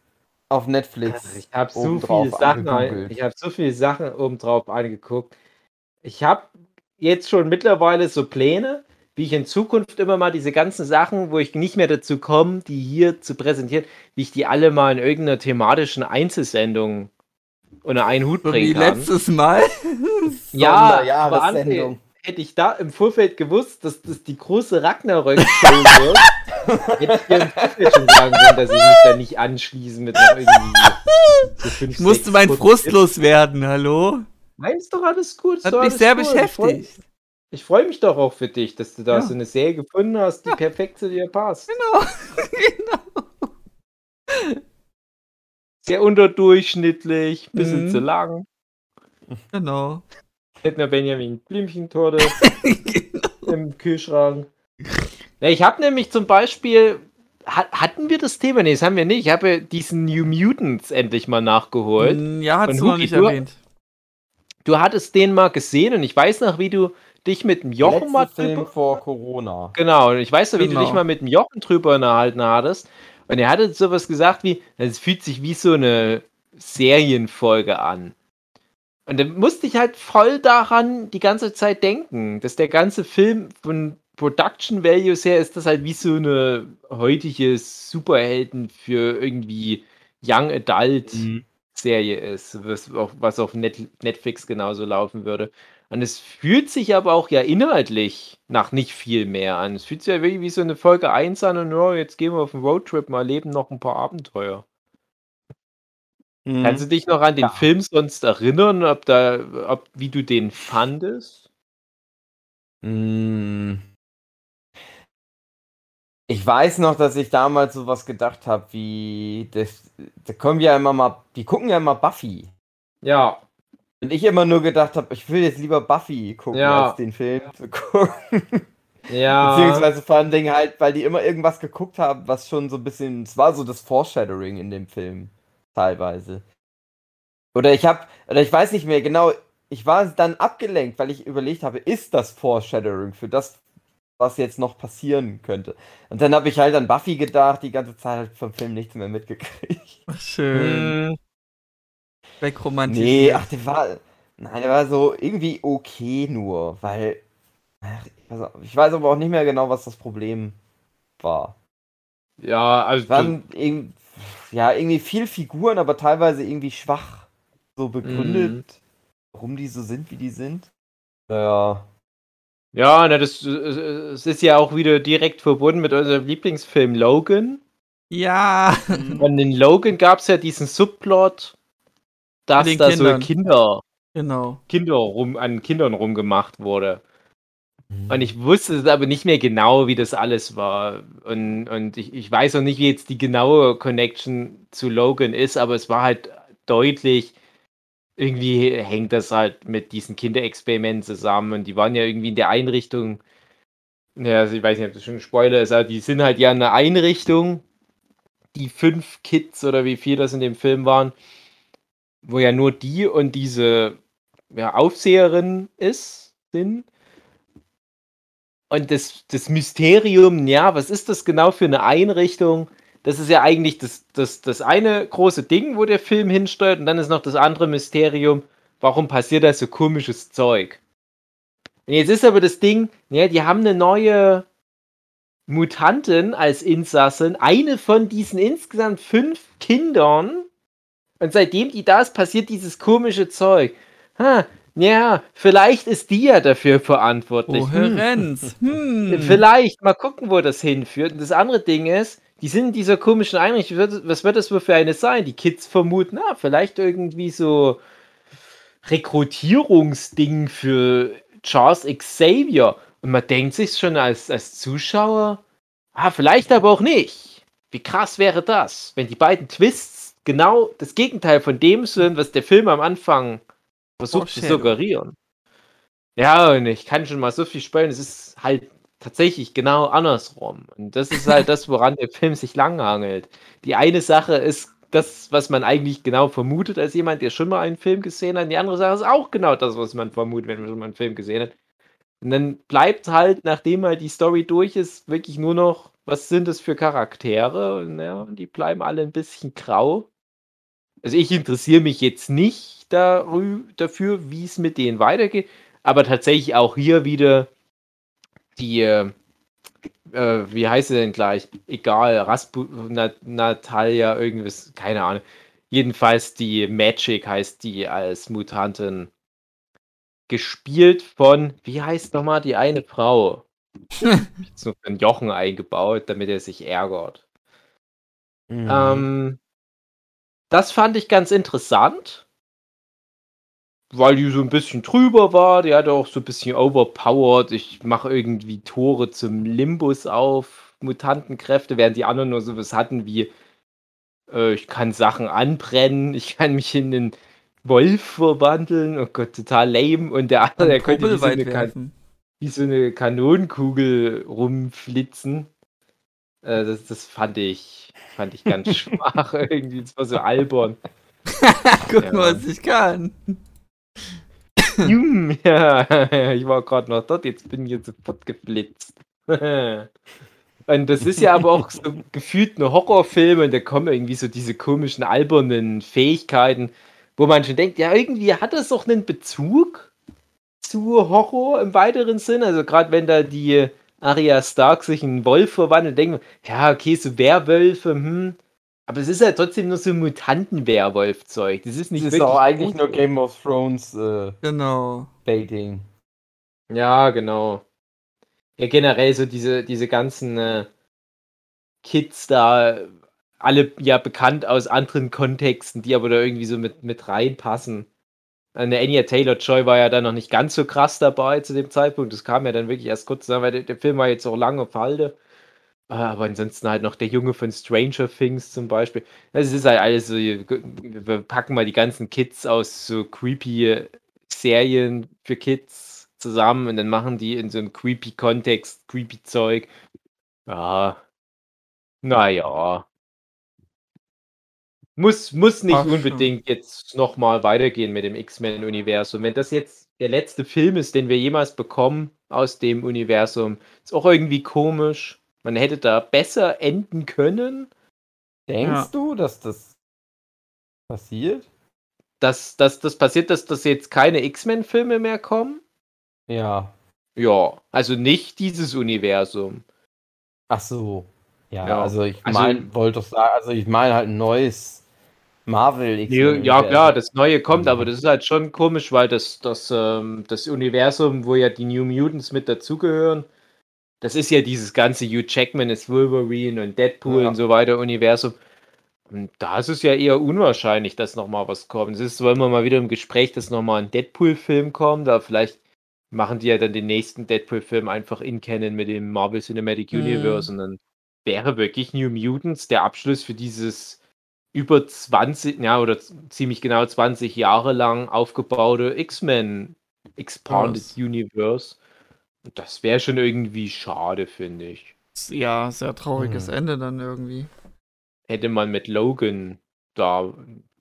auf Netflix? ich habe so viele Sachen, angegoogelt? ich habe so viele Sachen obendrauf angeguckt. Ich habe jetzt schon mittlerweile so Pläne, wie ich in Zukunft immer mal diese ganzen Sachen, wo ich nicht mehr dazu komme, die hier zu präsentieren, wie ich die alle mal in irgendeiner thematischen Einzelsendung unter einen Hut So wie bringen kann. letztes Mal. Ja, aber André, Sonderjahressendung. hätte ich da im Vorfeld gewusst, dass das die große Ragnarök-Show wird, hätte ich dir im Vorfeld schon sagen können, dass ich mich da nicht anschließen mit noch irgendwie so fünf, Ich musste mein. Frust loswerden, hallo? Nein, ist doch alles gut. Hat mich sehr gut. Beschäftigt. Ich freue mich doch auch für dich, dass du da Ja. so eine Serie gefunden hast, die perfekt zu dir passt. Genau. genau. Sehr unterdurchschnittlich, bisschen Mhm. zu lang. Genau. Hätten wir Benjamin Blümchentorte genau. im Kühlschrank. Ja, ich habe nämlich zum Beispiel, hat, hatten wir das Thema? Nee, das haben wir nicht. Ich habe diesen New Mutants endlich mal nachgeholt. Hm, Ja, hast Und du noch nicht du- erwähnt. Du hattest den mal gesehen und ich weiß noch, wie du dich mit dem Jochen mal Letzter Film drüber, vor Corona. Genau, und ich weiß noch, wie Genau. du dich mal mit dem Jochen drüber unterhalten hattest. Und er hatte sowas gesagt wie, es fühlt sich wie so eine Serienfolge an. Und dann musste ich halt voll daran die ganze Zeit denken, dass der ganze Film von Production Values her ist das halt wie so eine heutige Superhelden für irgendwie Young Adult Serie ist, was, auf, was auf Net Netflix genauso laufen würde. Und es fühlt sich aber auch ja inhaltlich nach nicht viel mehr an. Es fühlt sich ja wirklich wie so eine Folge 1 an und oh, jetzt gehen wir auf einen Roadtrip, mal leben noch ein paar Abenteuer. Mhm. Kannst du dich noch an den Ja. Film sonst erinnern, ob da, ob, wie du den fandest? Mm. Ich weiß noch, dass ich damals sowas gedacht habe, wie das, da kommen ja immer mal, die gucken ja immer Buffy. Ja, Und ich immer nur gedacht habe, ich will jetzt lieber Buffy gucken, Ja. als den Film zu gucken. ja. Beziehungsweise vor allen Dingen halt, weil die immer irgendwas geguckt haben, was schon so ein bisschen, es war so das Foreshadowing in dem Film, teilweise. Oder ich habe, oder ich weiß nicht mehr genau, ich war dann abgelenkt, weil ich überlegt habe, ist das Foreshadowing für das, was jetzt noch passieren könnte? Und dann habe ich halt an Buffy gedacht, die ganze Zeit halt vom Film nichts mehr mitgekriegt. Ach, schön. Wegromantisiert. Nee, ach, der war, nein, der war so irgendwie okay nur, weil, ach, ich weiß, auch- ich weiß aber auch nicht mehr genau, was das Problem war. ja, also waren irg- ja, irgendwie viel Figuren, aber teilweise irgendwie schwach so begründet, warum die so sind, wie die sind. Ja. Ja, na, das, es ist ja auch wieder direkt verbunden mit unserem Lieblingsfilm Logan. Ja. Und in Logan gab es ja diesen Subplot, dass den da Kindern. so Kinder, Genau. Kinder rum, an Kindern rumgemacht wurde. Und ich wusste es aber nicht mehr genau, wie das alles war. Und, und ich, ich weiß auch nicht, wie jetzt die genaue Connection zu Logan ist, aber es war halt deutlich, irgendwie hängt das halt mit diesen Kinderexperimenten zusammen. Und die waren ja irgendwie in der Einrichtung, ja, also ich weiß nicht, ob das schon ein Spoiler ist, aber die sind halt ja in einer Einrichtung, die fünf Kids oder wie viel das in dem Film waren, wo ja nur die und diese ja, Aufseherin ist, sind. Und das, das Mysterium, ja, was ist das genau für eine Einrichtung? Das ist ja eigentlich das, das, das eine große Ding, wo der Film hinsteuert, und dann ist noch das andere Mysterium, warum passiert da so komisches Zeug? Und jetzt ist aber das Ding, ja, die haben eine neue Mutantin als Insassin, eine von diesen insgesamt fünf Kindern. Und seitdem die da ist, passiert dieses komische Zeug. Ha, ja, vielleicht ist die ja dafür verantwortlich. Hm. Kohärenz. Hm. Vielleicht, mal gucken, wo das hinführt. Und das andere Ding ist, die sind in dieser komischen Einrichtung. Was wird- Was wird das wohl für eine sein? Die Kids vermuten, na, vielleicht irgendwie so Rekrutierungsding für Charles Xavier. Und man denkt sich schon als, als Zuschauer, ah, vielleicht aber auch nicht. Wie krass wäre das, wenn die beiden Twists genau das Gegenteil von dem sind, was der Film am Anfang versucht zu Foreshadow. suggerieren. Ja, und ich kann schon mal so viel spoilern, es ist halt tatsächlich genau andersrum. Und das ist halt das, woran der Film sich langhangelt. Die eine Sache ist das, was man eigentlich genau vermutet als jemand, der schon mal einen Film gesehen hat. Die andere Sache ist auch genau das, was man vermutet, wenn man schon mal einen Film gesehen hat. Und dann bleibt halt, nachdem halt die Story durch ist, wirklich nur noch, was sind das für Charaktere? Und ja, die bleiben alle ein bisschen grau. Also ich interessiere mich jetzt nicht dafür, wie es mit denen weitergeht, aber tatsächlich auch hier wieder die, äh, äh, wie heißt sie denn gleich? Egal, Raspu Na Natalia, irgendwas, keine Ahnung. Jedenfalls die Magic heißt die als Mutantin. Gespielt von, wie heißt nochmal die eine Frau? Jetzt noch einen Jochen eingebaut, damit er sich ärgert. Mhm. Ähm, das fand ich ganz interessant, weil die so ein bisschen drüber war. Die hatte auch so ein bisschen overpowered. Ich mache irgendwie Tore zum Limbus auf, Mutantenkräfte, während die anderen nur sowas hatten wie äh, ich kann Sachen anbrennen, ich kann mich in einen Wolf verwandeln. Oh Gott, total lame. Und der andere, der könnte wie so, eine werfen. wie so eine Kanonenkugel rumflitzen. Äh, das, das fand ich, fand ich ganz schwach irgendwie. Das war so albern. Guck Ja. mal, was ich kann. Ja, ich war gerade noch dort, jetzt bin ich jetzt sofort geflitzt. Und das ist ja aber auch so gefühlt ein Horrorfilm und da kommen irgendwie so diese komischen, albernen Fähigkeiten, wo man schon denkt, ja, irgendwie hat das doch einen Bezug zu Horror im weiteren Sinn. Also gerade wenn da die Arya Stark sich in einen Wolf verwandelt, denken wir, ja, okay, so Werwölfe, hm, Aber es ist ja trotzdem nur so Mutanten-Werwolf-Zeug. Das ist nicht Das ist wirklich auch eigentlich gut. nur Game of Thrones äh, Genau. Baiting. Ja, genau. Ja, generell so diese, diese ganzen äh, Kids da, alle ja bekannt aus anderen Kontexten, die aber da irgendwie so mit, mit reinpassen. Eine Anya Taylor-Joy war ja dann noch nicht ganz so krass dabei zu dem Zeitpunkt. Das kam ja dann wirklich erst kurz zusammen, weil der, der Film war jetzt auch lange auf Halde. Äh, Aber ansonsten halt noch der Junge von Stranger Things zum Beispiel. Also es ist halt alles so, wir packen mal die ganzen Kids aus so creepy Serien für Kids zusammen und dann machen die in so einem creepy Kontext, creepy Zeug. Ja. Naja. Muss, muss nicht Ach, schon. unbedingt jetzt nochmal weitergehen mit dem X-Men-Universum. Wenn das jetzt der letzte Film ist, den wir jemals bekommen aus dem Universum, ist auch irgendwie komisch. Man hätte da besser enden können. Denkst Ja. du, dass das passiert? Dass, dass das passiert, dass das jetzt keine X-Men-Filme mehr kommen? Ja. Ja, also nicht dieses Universum. Ach so. Ja, Ja, also ich also- meine, wollte doch sagen, also ich meine halt ein neues Marvel. Nee, ja, klar, das Neue kommt, aber das ist halt schon komisch, weil das, das, ähm, das Universum, wo ja die New Mutants mit dazugehören, das ist ja dieses ganze Hugh Jackman ist Wolverine und Deadpool Ja. und so weiter Universum. Und da ist es ja eher unwahrscheinlich, dass nochmal was kommt. Es ist zwar immer mal wieder im Gespräch, dass nochmal ein Deadpool-Film kommt, aber vielleicht machen die ja dann den nächsten Deadpool-Film einfach in Canon mit dem Marvel Cinematic Mhm. Universe und dann wäre wirklich New Mutants der Abschluss für dieses über 20, ja, oder ziemlich genau 20 Jahre lang aufgebaute X-Men Expanded Yes. Universe. Und Das wäre schon irgendwie schade, finde ich. Ja, sehr trauriges Hm. Ende dann irgendwie. Hätte man mit Logan da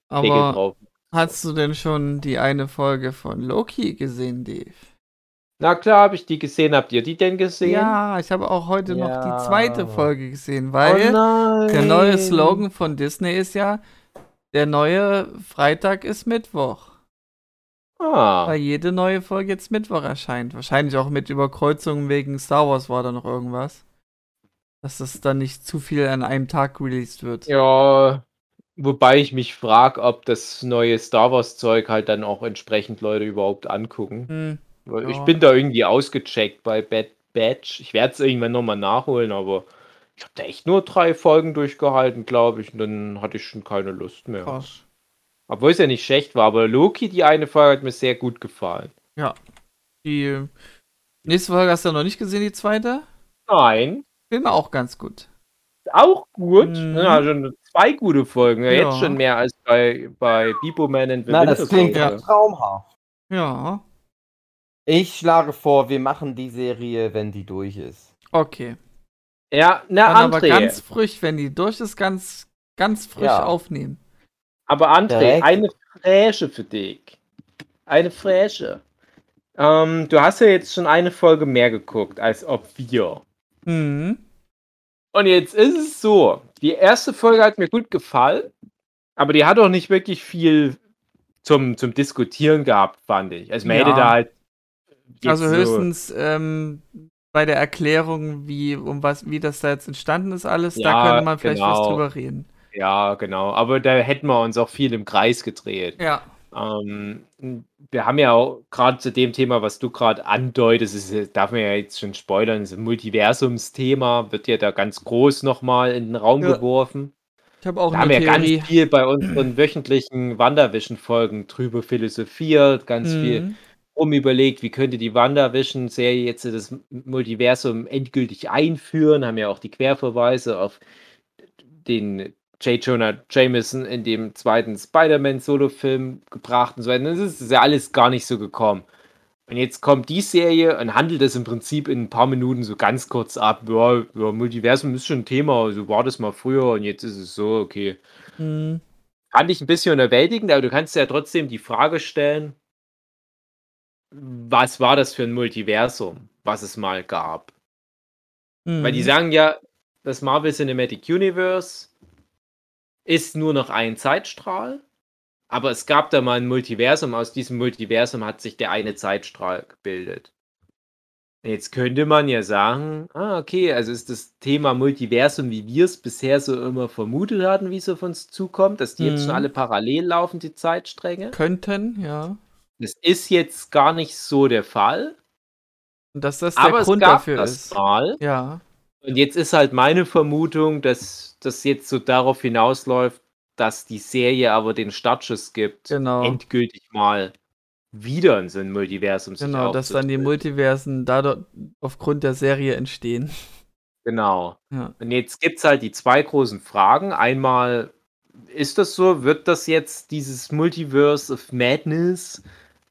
Aber drauf. hast du denn schon die eine Folge von Loki gesehen, Dave? Na klar, habe ich die gesehen. Habt ihr die denn gesehen? Ja, ich habe auch heute noch Ja. die zweite Folge gesehen, Oh weil nein. der neue Slogan von Disney ist ja, der neue Freitag ist Mittwoch. Ah. Weil jede neue Folge jetzt Mittwoch erscheint. Wahrscheinlich auch mit Überkreuzungen wegen Star Wars war da noch irgendwas. Dass das dann nicht zu viel an einem Tag released wird. Ja, wobei ich mich frage, ob das neue Star Wars Zeug halt dann auch entsprechend Leute überhaupt angucken. Hm, Weil Ich Ja. bin da irgendwie ausgecheckt bei Bad Batch. Ich werde es irgendwann nochmal nachholen, aber ich habe da echt nur drei Folgen durchgehalten, glaube ich. Und dann hatte ich schon keine Lust mehr. krass. Obwohl es ja nicht schlecht war, aber Loki, die eine Folge hat mir sehr gut gefallen. Die nächste Folge hast du ja noch nicht gesehen, die zweite? Nein, Film auch ganz gut. auch gut. Mhm. Ja, schon zwei gute Folgen. Ja, Ja. Jetzt schon mehr als bei, bei Bibo Man and the Na, das klingt ja traumhaft. Ja, Ich schlage vor, wir machen die Serie, wenn die durch ist. okay. Ja, na, Dann aber André. ganz frisch, wenn die durch ist, ganz, ganz frisch Ja. aufnehmen. Aber André, Direkt. eine Fräsche für dich. Eine Fräsche. Ähm, du hast ja jetzt schon eine Folge mehr geguckt, als ob wir. Mhm. Und jetzt ist es so, die erste Folge hat mir gut gefallen, aber die hat auch nicht wirklich viel zum, zum Diskutieren gehabt, fand ich. Also man Ja. hätte da halt Also so- höchstens ähm, bei der Erklärung, wie, um was, wie das da jetzt entstanden ist, alles, da Ja, könnte man vielleicht was genau. drüber reden. Ja, genau. Aber da hätten wir uns auch viel im Kreis gedreht. Ja. Ähm, wir haben ja auch gerade zu dem Thema, was du gerade andeutest, ist, äh, darf man ja jetzt schon spoilern, das Multiversumsthema wird ja da ganz groß nochmal in den Raum Ja. geworfen. Ich habe auch Wir haben eine ja Theorie. ganz viel bei unseren wöchentlichen Wandervision-Folgen drüber philosophiert, ganz viel Mhm. rumüberlegt, wie könnte die WandaVision-Serie jetzt das Multiversum endgültig einführen, haben ja auch die Querverweise auf den J. Jonah Jameson in dem zweiten Spider-Man-Solo-Film gebracht und so weiter. Das ist ja alles gar nicht so gekommen. Und jetzt kommt die Serie und handelt es im Prinzip in ein paar Minuten so ganz kurz ab. Ja, ja Multiversum ist schon ein Thema, so war das mal früher und jetzt ist es so, okay. Mhm. Fand ich ein bisschen unterwältigend, aber du kannst ja trotzdem die Frage stellen, was war das für ein Multiversum, was es mal gab? Weil die Mhm. sagen ja, das Marvel Cinematic Universe ist nur noch ein Zeitstrahl, aber es gab da mal ein Multiversum, aus diesem Multiversum hat sich der eine Zeitstrahl gebildet. Jetzt könnte man ja sagen, ah, okay, also ist das Thema Multiversum, wie wir es bisher so immer vermutet hatten, wie es auf uns zukommt, dass die jetzt schon Mhm. alle parallel laufen, die Zeitstränge. Könnten, ja. Das ist jetzt gar nicht so der Fall, Und dass das der aber es Grund gab dafür das ist. mal. Ja. Und jetzt ist halt meine Vermutung, dass das jetzt so darauf hinausläuft, dass die Serie aber den Startschuss gibt, Genau. endgültig mal wieder in so ein Multiversum sich Genau, dass dann die. Multiversen dadurch aufgrund der Serie entstehen. Genau. Ja. Und jetzt gibt es halt die zwei großen Fragen. Einmal, ist das so? Wird das jetzt dieses Multiverse of Madness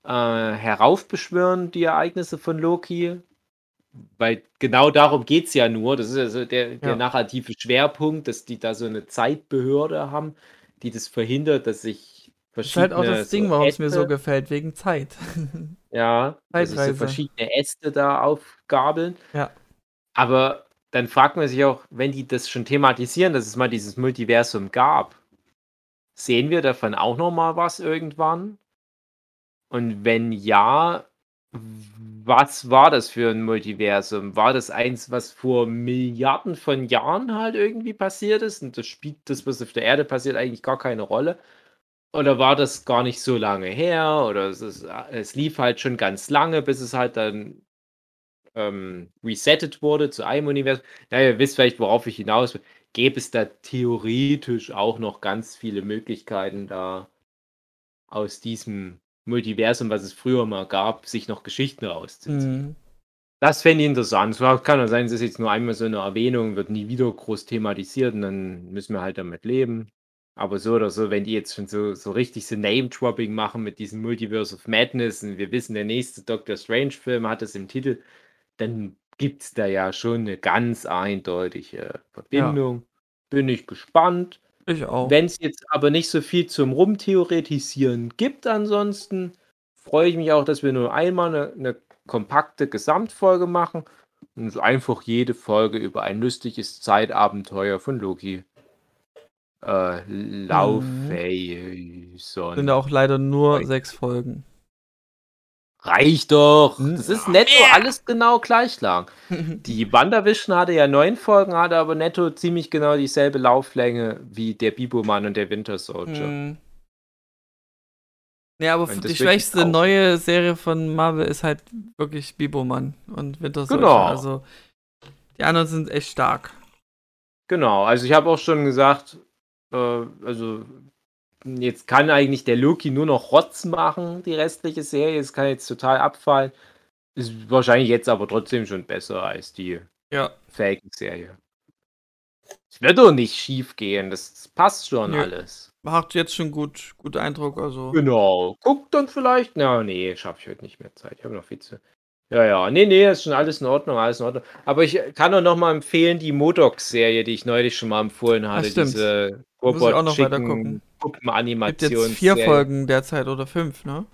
äh, heraufbeschwören, die Ereignisse von Loki? Weil genau darum geht es ja nur. Das ist also der, der Ja. narrative Schwerpunkt, dass die da so eine Zeitbehörde haben, die das verhindert, dass sich Das ist halt auch verschiedene das Ding, so warum es mir so gefällt, wegen Zeit. Ja, dass sich so verschiedene Äste da aufgabeln. Ja. Aber dann fragt man sich auch, wenn die das schon thematisieren, dass es mal dieses Multiversum gab, sehen wir davon auch noch mal was irgendwann? Und wenn ja, was war das für ein Multiversum? War das eins, was vor Milliarden von Jahren halt irgendwie passiert ist und das spielt das, was auf der Erde passiert, eigentlich gar keine Rolle? Oder war das gar nicht so lange her? Oder es, ist, es lief halt schon ganz lange, bis es halt dann ähm, resettet wurde zu einem Universum. Na, ihr wisst vielleicht, worauf ich hinaus will. Gäbe es da theoretisch auch noch ganz viele Möglichkeiten, da aus diesem Multiversum, was es früher mal gab, sich noch Geschichten rauszuziehen. Mhm. Das fände ich interessant. Es kann ja sein, es ist jetzt nur einmal so eine Erwähnung, wird nie wieder groß thematisiert und dann müssen wir halt damit leben. Aber so oder so, wenn die jetzt schon so, so richtig so Name-Dropping machen mit diesem Multiverse of Madness und wir wissen, der nächste Doctor Strange-Film hat es im Titel, dann gibt es da ja schon eine ganz eindeutige Verbindung. Bin ich gespannt. Ich auch. Wenn es jetzt aber nicht so viel zum Rumtheoretisieren gibt, ansonsten freue ich mich auch, dass wir nur einmal eine, eine kompakte Gesamtfolge machen und so einfach jede Folge über ein lustiges Zeitabenteuer von Loki äh, laufen. Sind auch leider nur sechs Folgen. Reicht doch. Hm. Das ist netto alles genau gleich lang. Die WandaVision hatte ja neun Folgen, hatte aber netto ziemlich genau dieselbe Lauflänge wie der Bibo-Mann und der Winter Soldier. Mhm. Ja, aber Und die schwächste auch. neue Serie von Marvel ist halt wirklich Bibo-Mann und Winter Soldier. Genau. Also die anderen sind echt stark. Genau, also ich habe auch schon gesagt, äh, also jetzt kann eigentlich der Loki nur noch Rotz machen, die restliche Serie. Es kann jetzt total abfallen. Ist wahrscheinlich jetzt aber trotzdem schon besser als die Ja. Fake-Serie. Es wird doch nicht schief gehen, das passt schon Nö. alles. Macht jetzt schon gut, gut Eindruck. Also Genau. Guckt dann vielleicht. Na, nee, schaffe ich heute nicht mehr Zeit. Ich habe noch viel zu. Ja, ja. Nee, nee, ist schon alles in Ordnung, alles in Ordnung. Aber ich kann auch noch mal empfehlen, die Modoc-Serie, die ich neulich schon mal empfohlen hatte. stimmt. Diese Muss ich auch noch weiter Robot-schicken gucken. gibt jetzt vier Folgen derzeit oder fünf, ne?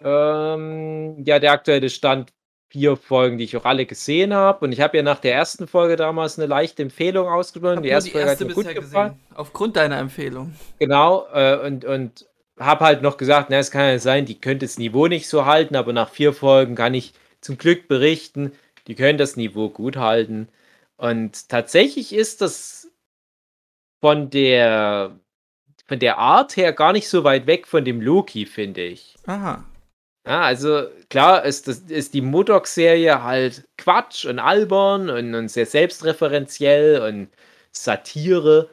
Ähm, ja, der aktuelle Stand vier Folgen, die ich auch alle gesehen habe. Und ich habe ja nach der ersten Folge damals eine leichte Empfehlung ausgesprochen. Die nur erste Folge hat mir gut gefallen. Aufgrund deiner Empfehlung. Genau, äh, und, und habe halt noch gesagt, na, es kann ja sein, die könnte das Niveau nicht so halten, aber nach vier Folgen kann ich zum Glück berichten, die können das Niveau gut halten. Und tatsächlich ist das von der, von der Art her gar nicht so weit weg von dem Loki, finde ich. Aha. Ja, also klar ist, das, ist die Modoc-Serie halt Quatsch und albern und, und sehr selbstreferenziell und Satire.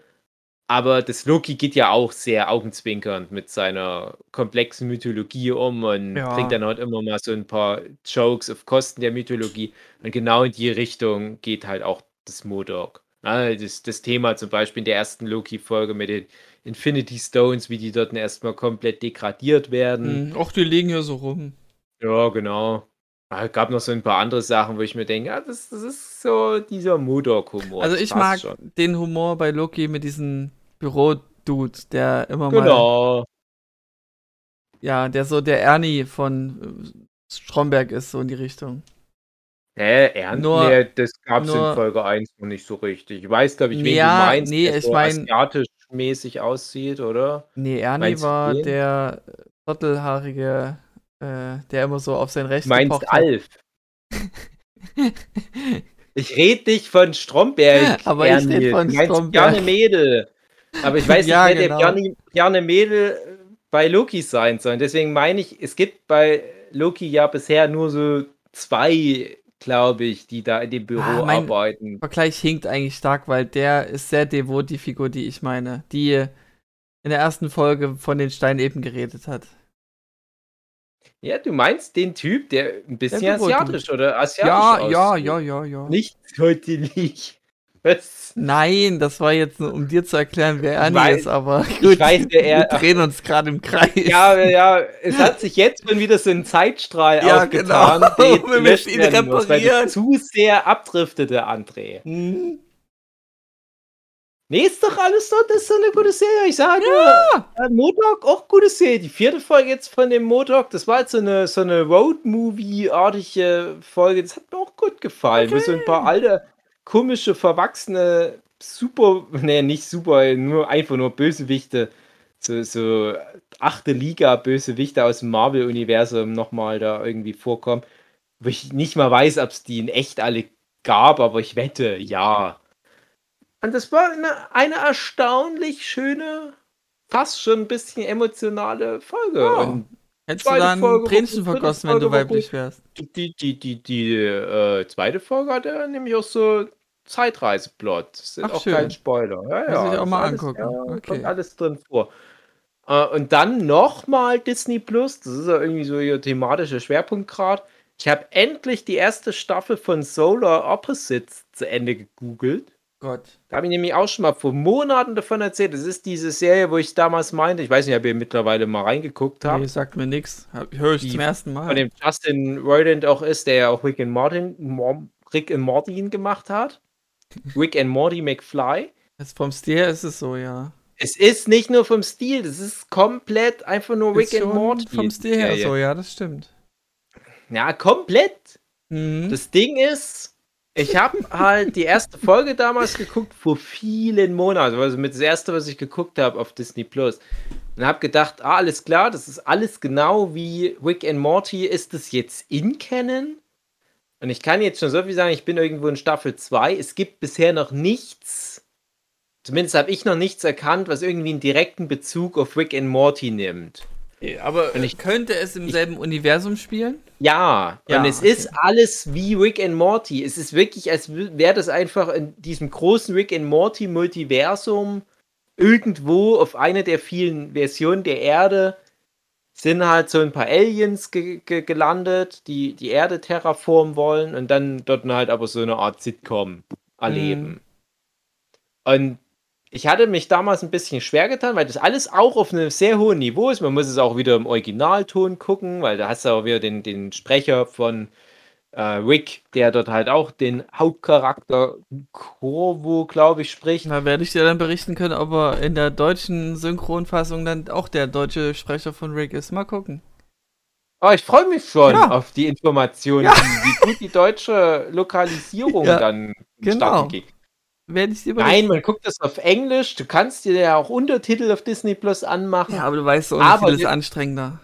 Aber das Loki geht ja auch sehr augenzwinkernd mit seiner komplexen Mythologie um und Ja. bringt dann halt immer mal so ein paar Jokes auf Kosten der Mythologie. Und genau in die Richtung geht halt auch das Modoc. Ja, das, das Thema zum Beispiel in der ersten Loki-Folge mit den Infinity Stones, wie die dort erstmal komplett degradiert werden. Hm, Och, die liegen hier so rum. Ja, genau. Es gab noch so ein paar andere Sachen, wo ich mir denke, ja, das, das ist so dieser Mudok-Humor. Also ich mag den Humor bei Loki mit diesem Büro-Dude, der immer mal, Genau. ja, der so der Ernie von äh, Stromberg ist, so in die Richtung. Hä, ernst? Nur- nee, das gab's nur- in Folge 1 noch nicht so richtig. Ich weiß, glaube ich, wen Ja, du meinst, nee, ich so mein- asiatisch-mäßig aussieht, oder? Nee, Ernie Meinst war den? der zottelhaarige, äh, der immer so auf sein Recht meinst gepocht. Alf. Ich rede nicht von Stromberg. Aber ich rede von meinst Stromberg. Bjarne Mädel. Aber ich weiß Ja, nicht, wer genau. der Bjarne, Bjarne Mädel bei Loki sein soll. Deswegen meine ich, es gibt bei Loki ja bisher nur so zwei, glaube ich, die da in dem Büro Ah, mein- arbeiten. Vergleich hinkt eigentlich stark, weil der ist sehr devot, die Figur, die ich meine. Die in der ersten Folge von den Steinen eben geredet hat. Ja, du meinst den Typ, der ein bisschen Der asiatisch oder asiatisch Ja, aussieht. ja, ja, ja, ja. Nicht heute nicht. Was? Nein, das war jetzt nur, um dir zu erklären, wer Ernie weiß- ist, aber Ich gut. weiß, wer er- Wir drehen uns gerade im Kreis. Ja, ja, es hat sich jetzt schon wieder so ein Zeitstrahl Ja, aufgetan, genau. den Wir müssen ihn werden muss, weil reparieren. zu sehr abdriftete, André. Hm? Nee, ist doch alles so, das ist so eine gute Serie. Ich sage ja. äh, Modok, auch gute Serie. Die vierte Folge jetzt von dem Modok, das war jetzt so eine, so eine Road-Movie-artige Folge. Das hat mir auch gut gefallen. Mit so ein paar alte, komische, verwachsene, super, nee, nicht super, nur einfach nur Bösewichte. So, so achte Liga-Bösewichte aus dem Marvel-Universum nochmal da irgendwie vorkommen. Wo ich nicht mal weiß, ob es die in echt alle gab, aber ich wette, ja. Und das war eine, eine erstaunlich schöne, fast schon ein bisschen emotionale Folge. Ja. Und Hättest du dann Folge Tränchen vergossen, wenn du weiblich wärst. die, die, die, die, die äh, zweite Folge hat er nämlich auch so Zeitreiseplot. Das ist Ach, auch schön. kein Spoiler. Ja, Muss ja, ich auch mal alles, angucken. Ja, Okay. Kommt alles drin vor. Äh, und dann nochmal Disney Plus. Das ist ja irgendwie so ihr thematischer Schwerpunkt gerade. Ich habe endlich die erste Staffel von Solar Opposites zu Ende gegoogelt. Gott. Da habe ich nämlich auch schon mal vor Monaten davon erzählt. Das ist diese Serie, wo ich damals meinte, ich weiß nicht, ob ihr mittlerweile mal reingeguckt habt, Nee, sagt mir nix. Höre ich Die- zum ersten Mal. von dem Justin Roiland auch ist, der ja auch Rick and Morty, Mor Rick and Morty gemacht hat. Rick and Morty McFly. Jetzt vom Stil her ist es so, ja. Es ist nicht nur vom Stil, das ist komplett einfach nur Rick Ist and Morty. Vom Stil her Serie. so, ja, das stimmt. Ja, komplett. Mhm. Das Ding ist, ich habe halt die erste Folge damals geguckt vor vielen Monaten, also mit das erste, was ich geguckt habe auf Disney Plus. Und habe gedacht, ah, alles klar, das ist alles genau wie Rick and Morty. Ist das jetzt in Canon? Und ich kann jetzt schon so viel sagen, ich bin irgendwo in Staffel 2. Es gibt bisher noch nichts, zumindest habe ich noch nichts erkannt, was irgendwie einen direkten Bezug auf Rick and Morty nimmt. Aber ich- könnte es im selben Universum spielen? Ja, Ja, und es okay. ist alles wie Rick and Morty. Es ist wirklich, als wäre das einfach in diesem großen Rick and Morty Multiversum irgendwo auf einer der vielen Versionen der Erde sind halt so ein paar Aliens ge ge gelandet, die die Erde terraformen wollen und dann dort halt aber so eine Art Sitcom erleben. Und ich hatte mich damals ein bisschen schwer getan, weil das alles auch auf einem sehr hohen Niveau ist. Man muss es auch wieder im Originalton gucken, weil da hast du auch wieder den, den Sprecher von äh, Rick, der dort halt auch den Hauptcharakter Corvo, glaube ich, spricht. Da werde ich dir dann berichten können, ob er in der deutschen Synchronfassung dann auch der deutsche Sprecher von Rick ist. Mal gucken. Oh, ich freue mich schon Ja. auf die Informationen, Ja. wie, wie gut die deutsche Lokalisierung Ja, dann genau. starten geht. Werde ich dir Nein, man guckt das auf Englisch. Du kannst dir ja auch Untertitel auf Disney Plus anmachen. Ja, aber du weißt so, Aber vieles wir- anstrengender.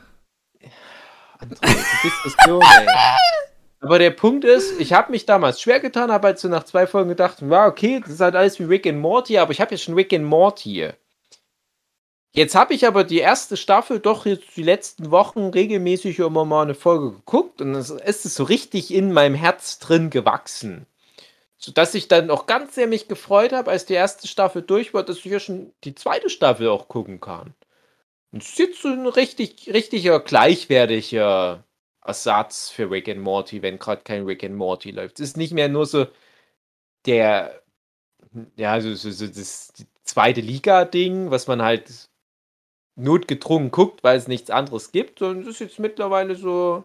Diskussion, ey. Aber der Punkt ist, ich habe mich damals schwer getan, habe halt so nach zwei Folgen gedacht, ja, okay, das ist halt alles wie Rick and Morty, aber ich habe ja schon Rick and Morty. Jetzt habe ich aber die erste Staffel doch jetzt die letzten Wochen regelmäßig immer mal eine Folge geguckt und es ist so richtig in meinem Herz drin gewachsen. Sodass ich dann auch ganz sehr mich gefreut habe, als die erste Staffel durch war, dass ich ja schon die zweite Staffel auch gucken kann. Und es ist jetzt so ein richtig, richtiger, gleichwertiger Ersatz für Rick and Morty, wenn gerade kein Rick and Morty läuft. Es ist nicht mehr nur so der, ja, so, so, so das zweite Liga-Ding, was man halt notgedrungen guckt, weil es nichts anderes gibt, sondern es ist jetzt mittlerweile so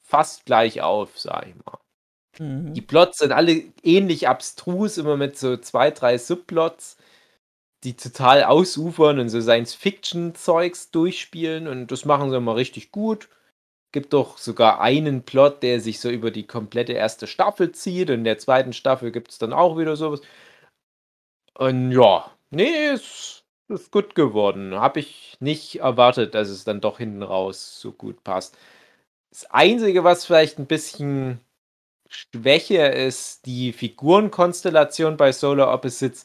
fast gleich auf, sag ich mal. Mhm. Die Plots sind alle ähnlich abstrus, immer mit so zwei, drei Subplots, die total ausufern und so Science-Fiction-Zeugs durchspielen und das machen sie immer richtig gut. Gibt doch sogar einen Plot, der sich so über die komplette erste Staffel zieht und in der zweiten Staffel gibt es dann auch wieder sowas. Und ja, nee, es ist gut geworden. Habe ich nicht erwartet, dass es dann doch hinten raus so gut passt. Das Einzige, was vielleicht ein bisschen Schwäche ist die Figurenkonstellation bei Solar Opposites,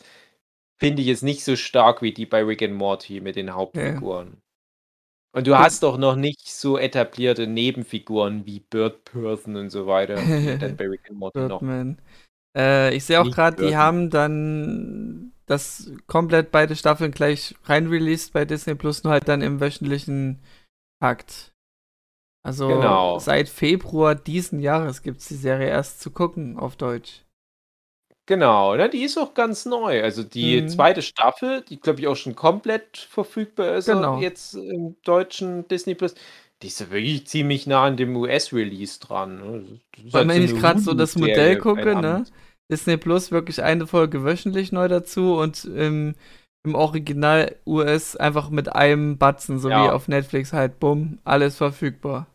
finde ich jetzt nicht so stark wie die bei Rick and Morty mit den Hauptfiguren. Und du hast doch noch nicht so etablierte Nebenfiguren wie Bird Person und so weiter, dann bei Rick and Morty noch. Äh, ich sehe auch gerade, die haben dann das komplett beide Staffeln gleich rein released bei Disney Plus, nur halt dann im wöchentlichen Takt. Also Genau. seit Februar diesen Jahres gibt es die Serie erst zu gucken auf Deutsch. Genau, ne, die ist auch ganz neu. Also die Mhm. zweite Staffel, die glaube ich auch schon komplett verfügbar ist Genau. jetzt im deutschen Disney Plus. Die ist ja wirklich ziemlich nah an dem US-Release dran. Ne? Halt wenn ich eine gerade so das Modell bei gucke, ne? Disney Plus wirklich eine Folge wöchentlich neu dazu und im, im Original US einfach mit einem Batzen, so Ja. wie auf Netflix halt, bumm, alles verfügbar.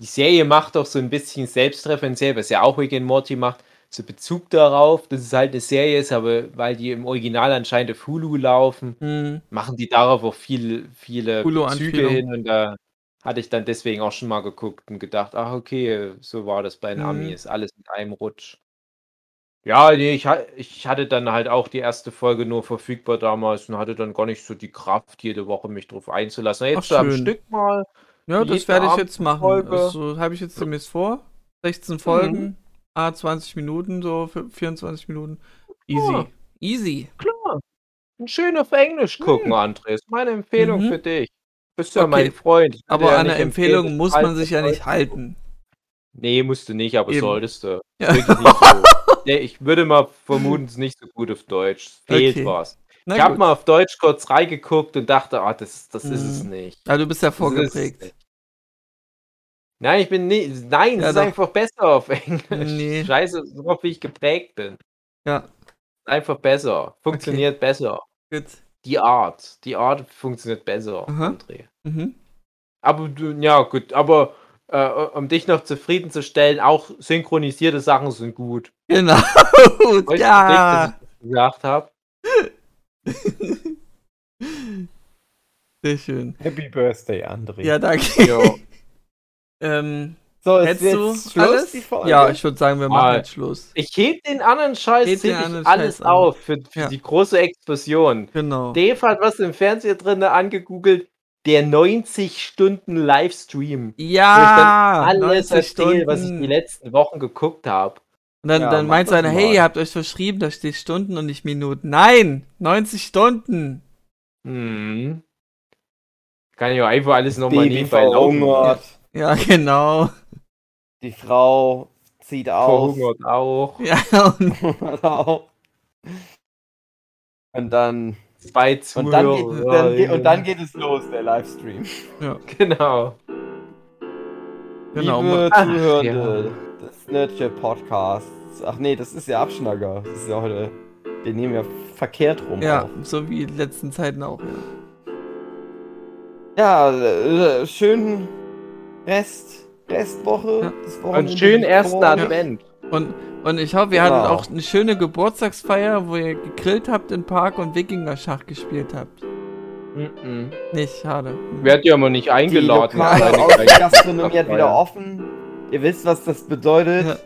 Die Serie macht doch so ein bisschen selbstreferenziell, was ja auch Rick and Morty macht, so Bezug darauf, dass es halt eine Serie ist, aber weil die im Original anscheinend auf Hulu laufen, Hm. machen die darauf auch viel, viele Bezüge Hulu-Anspielung. hin und da hatte ich dann deswegen auch schon mal geguckt und gedacht, ach okay, so war das bei den Mhm. Amis, alles mit einem Rutsch. Ja, nee, ich, ich hatte dann halt auch die erste Folge nur verfügbar damals und hatte dann gar nicht so die Kraft, jede Woche mich drauf einzulassen. Jetzt Ach, so am. Stück mal. Ja, das werde ich jetzt machen. Folge. Also habe ich jetzt demnächst vor. 16 Folgen, ah, 20 Minuten, so für 24 Minuten. Easy. Ja. Easy. Klar. Schön auf Englisch gucken, André. Ist meine Empfehlung Mhm. für dich. Bist ja Okay. mein Freund. Aber ja an der empfehlen, Empfehlung muss man sich ja nicht halten. Nee, musst du nicht, aber Eben. solltest du. Ja. Wirklich nicht so. nee, ich würde mal vermuten, es ist nicht so gut auf Deutsch. Es Fehlt Okay. was. Na ich habe mal auf Deutsch kurz reingeguckt und dachte, ah, das, das ist es Mhm. nicht. Aber du bist ja vorgeprägt. Nein, ich bin nicht. Nein, es Ja, ist doch. einfach besser auf Englisch. Nee. Scheiße, worauf wie ich geprägt bin. Ja, Einfach besser. Funktioniert besser. gut. Die Art. Die Art funktioniert besser, Aha. André. Mhm. Aber du, ja, gut, aber äh, um dich noch zufriedenzustellen, auch synchronisierte Sachen sind gut. Genau. Weißt du, ja. dass ich das gesagt habe? Sehr schön. Happy Birthday, André. Ja, danke. Ja. Ähm, so, ist hättest jetzt du Schluss, alles? die Folge? Ja, ich würde sagen, wir machen jetzt Schluss. Ich heb den anderen Scheiß, Heb den ich anderen alles Scheiß an. auf für, für Ja. die große Explosion. Genau. Dave hat was im Fernseher drin angegoogelt, der 90 Stunden Livestream. Ja, Alles 90 erzählt, was ich die Stunden. letzten Wochen geguckt habe. Und dann, Ja, dann meint einer, mal. hey, ihr habt euch verschrieben, da steht Stunden und nicht Minuten. Nein, 90 Stunden. Hm. Kann ich auch einfach alles nochmal nebenbei laufen. Ja, genau. Die Frau zieht aus. Verhungert auch. Ja, und auch. Und dann, Zwei und, dann geht, dann, geht- und dann geht es los, der Livestream. Genau. genau. Liebe Ach, Zuhörende des Nerdship Podcasts. Ach nee, das ist ja Abschnacker. Das ist ja heute. Wir nehmen ja verkehrt rum Ja, auf. so wie in den letzten Zeiten auch, ja. Ja, äh, schönen Rest, Restwoche. Ja. Und schönen ersten. Advent. Und, und ich hoffe, ihr Genau. hattet auch eine schöne Geburtstagsfeier, wo ihr gegrillt habt im Park und Wikinger-Schach gespielt habt. Mhm. Nicht, schade. Hm. Werd ja aber nicht Die eingeladen. lokale Keine Außengastronomie hat wieder offen. Ihr wisst, was das bedeutet. Ja.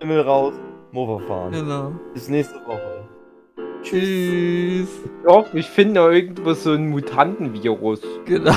Himmel raus, Mofa fahren. Genau. Bis nächste Woche. Tschüss. Doch, ich finde da irgendwo so ein Mutantenvirus. Genau.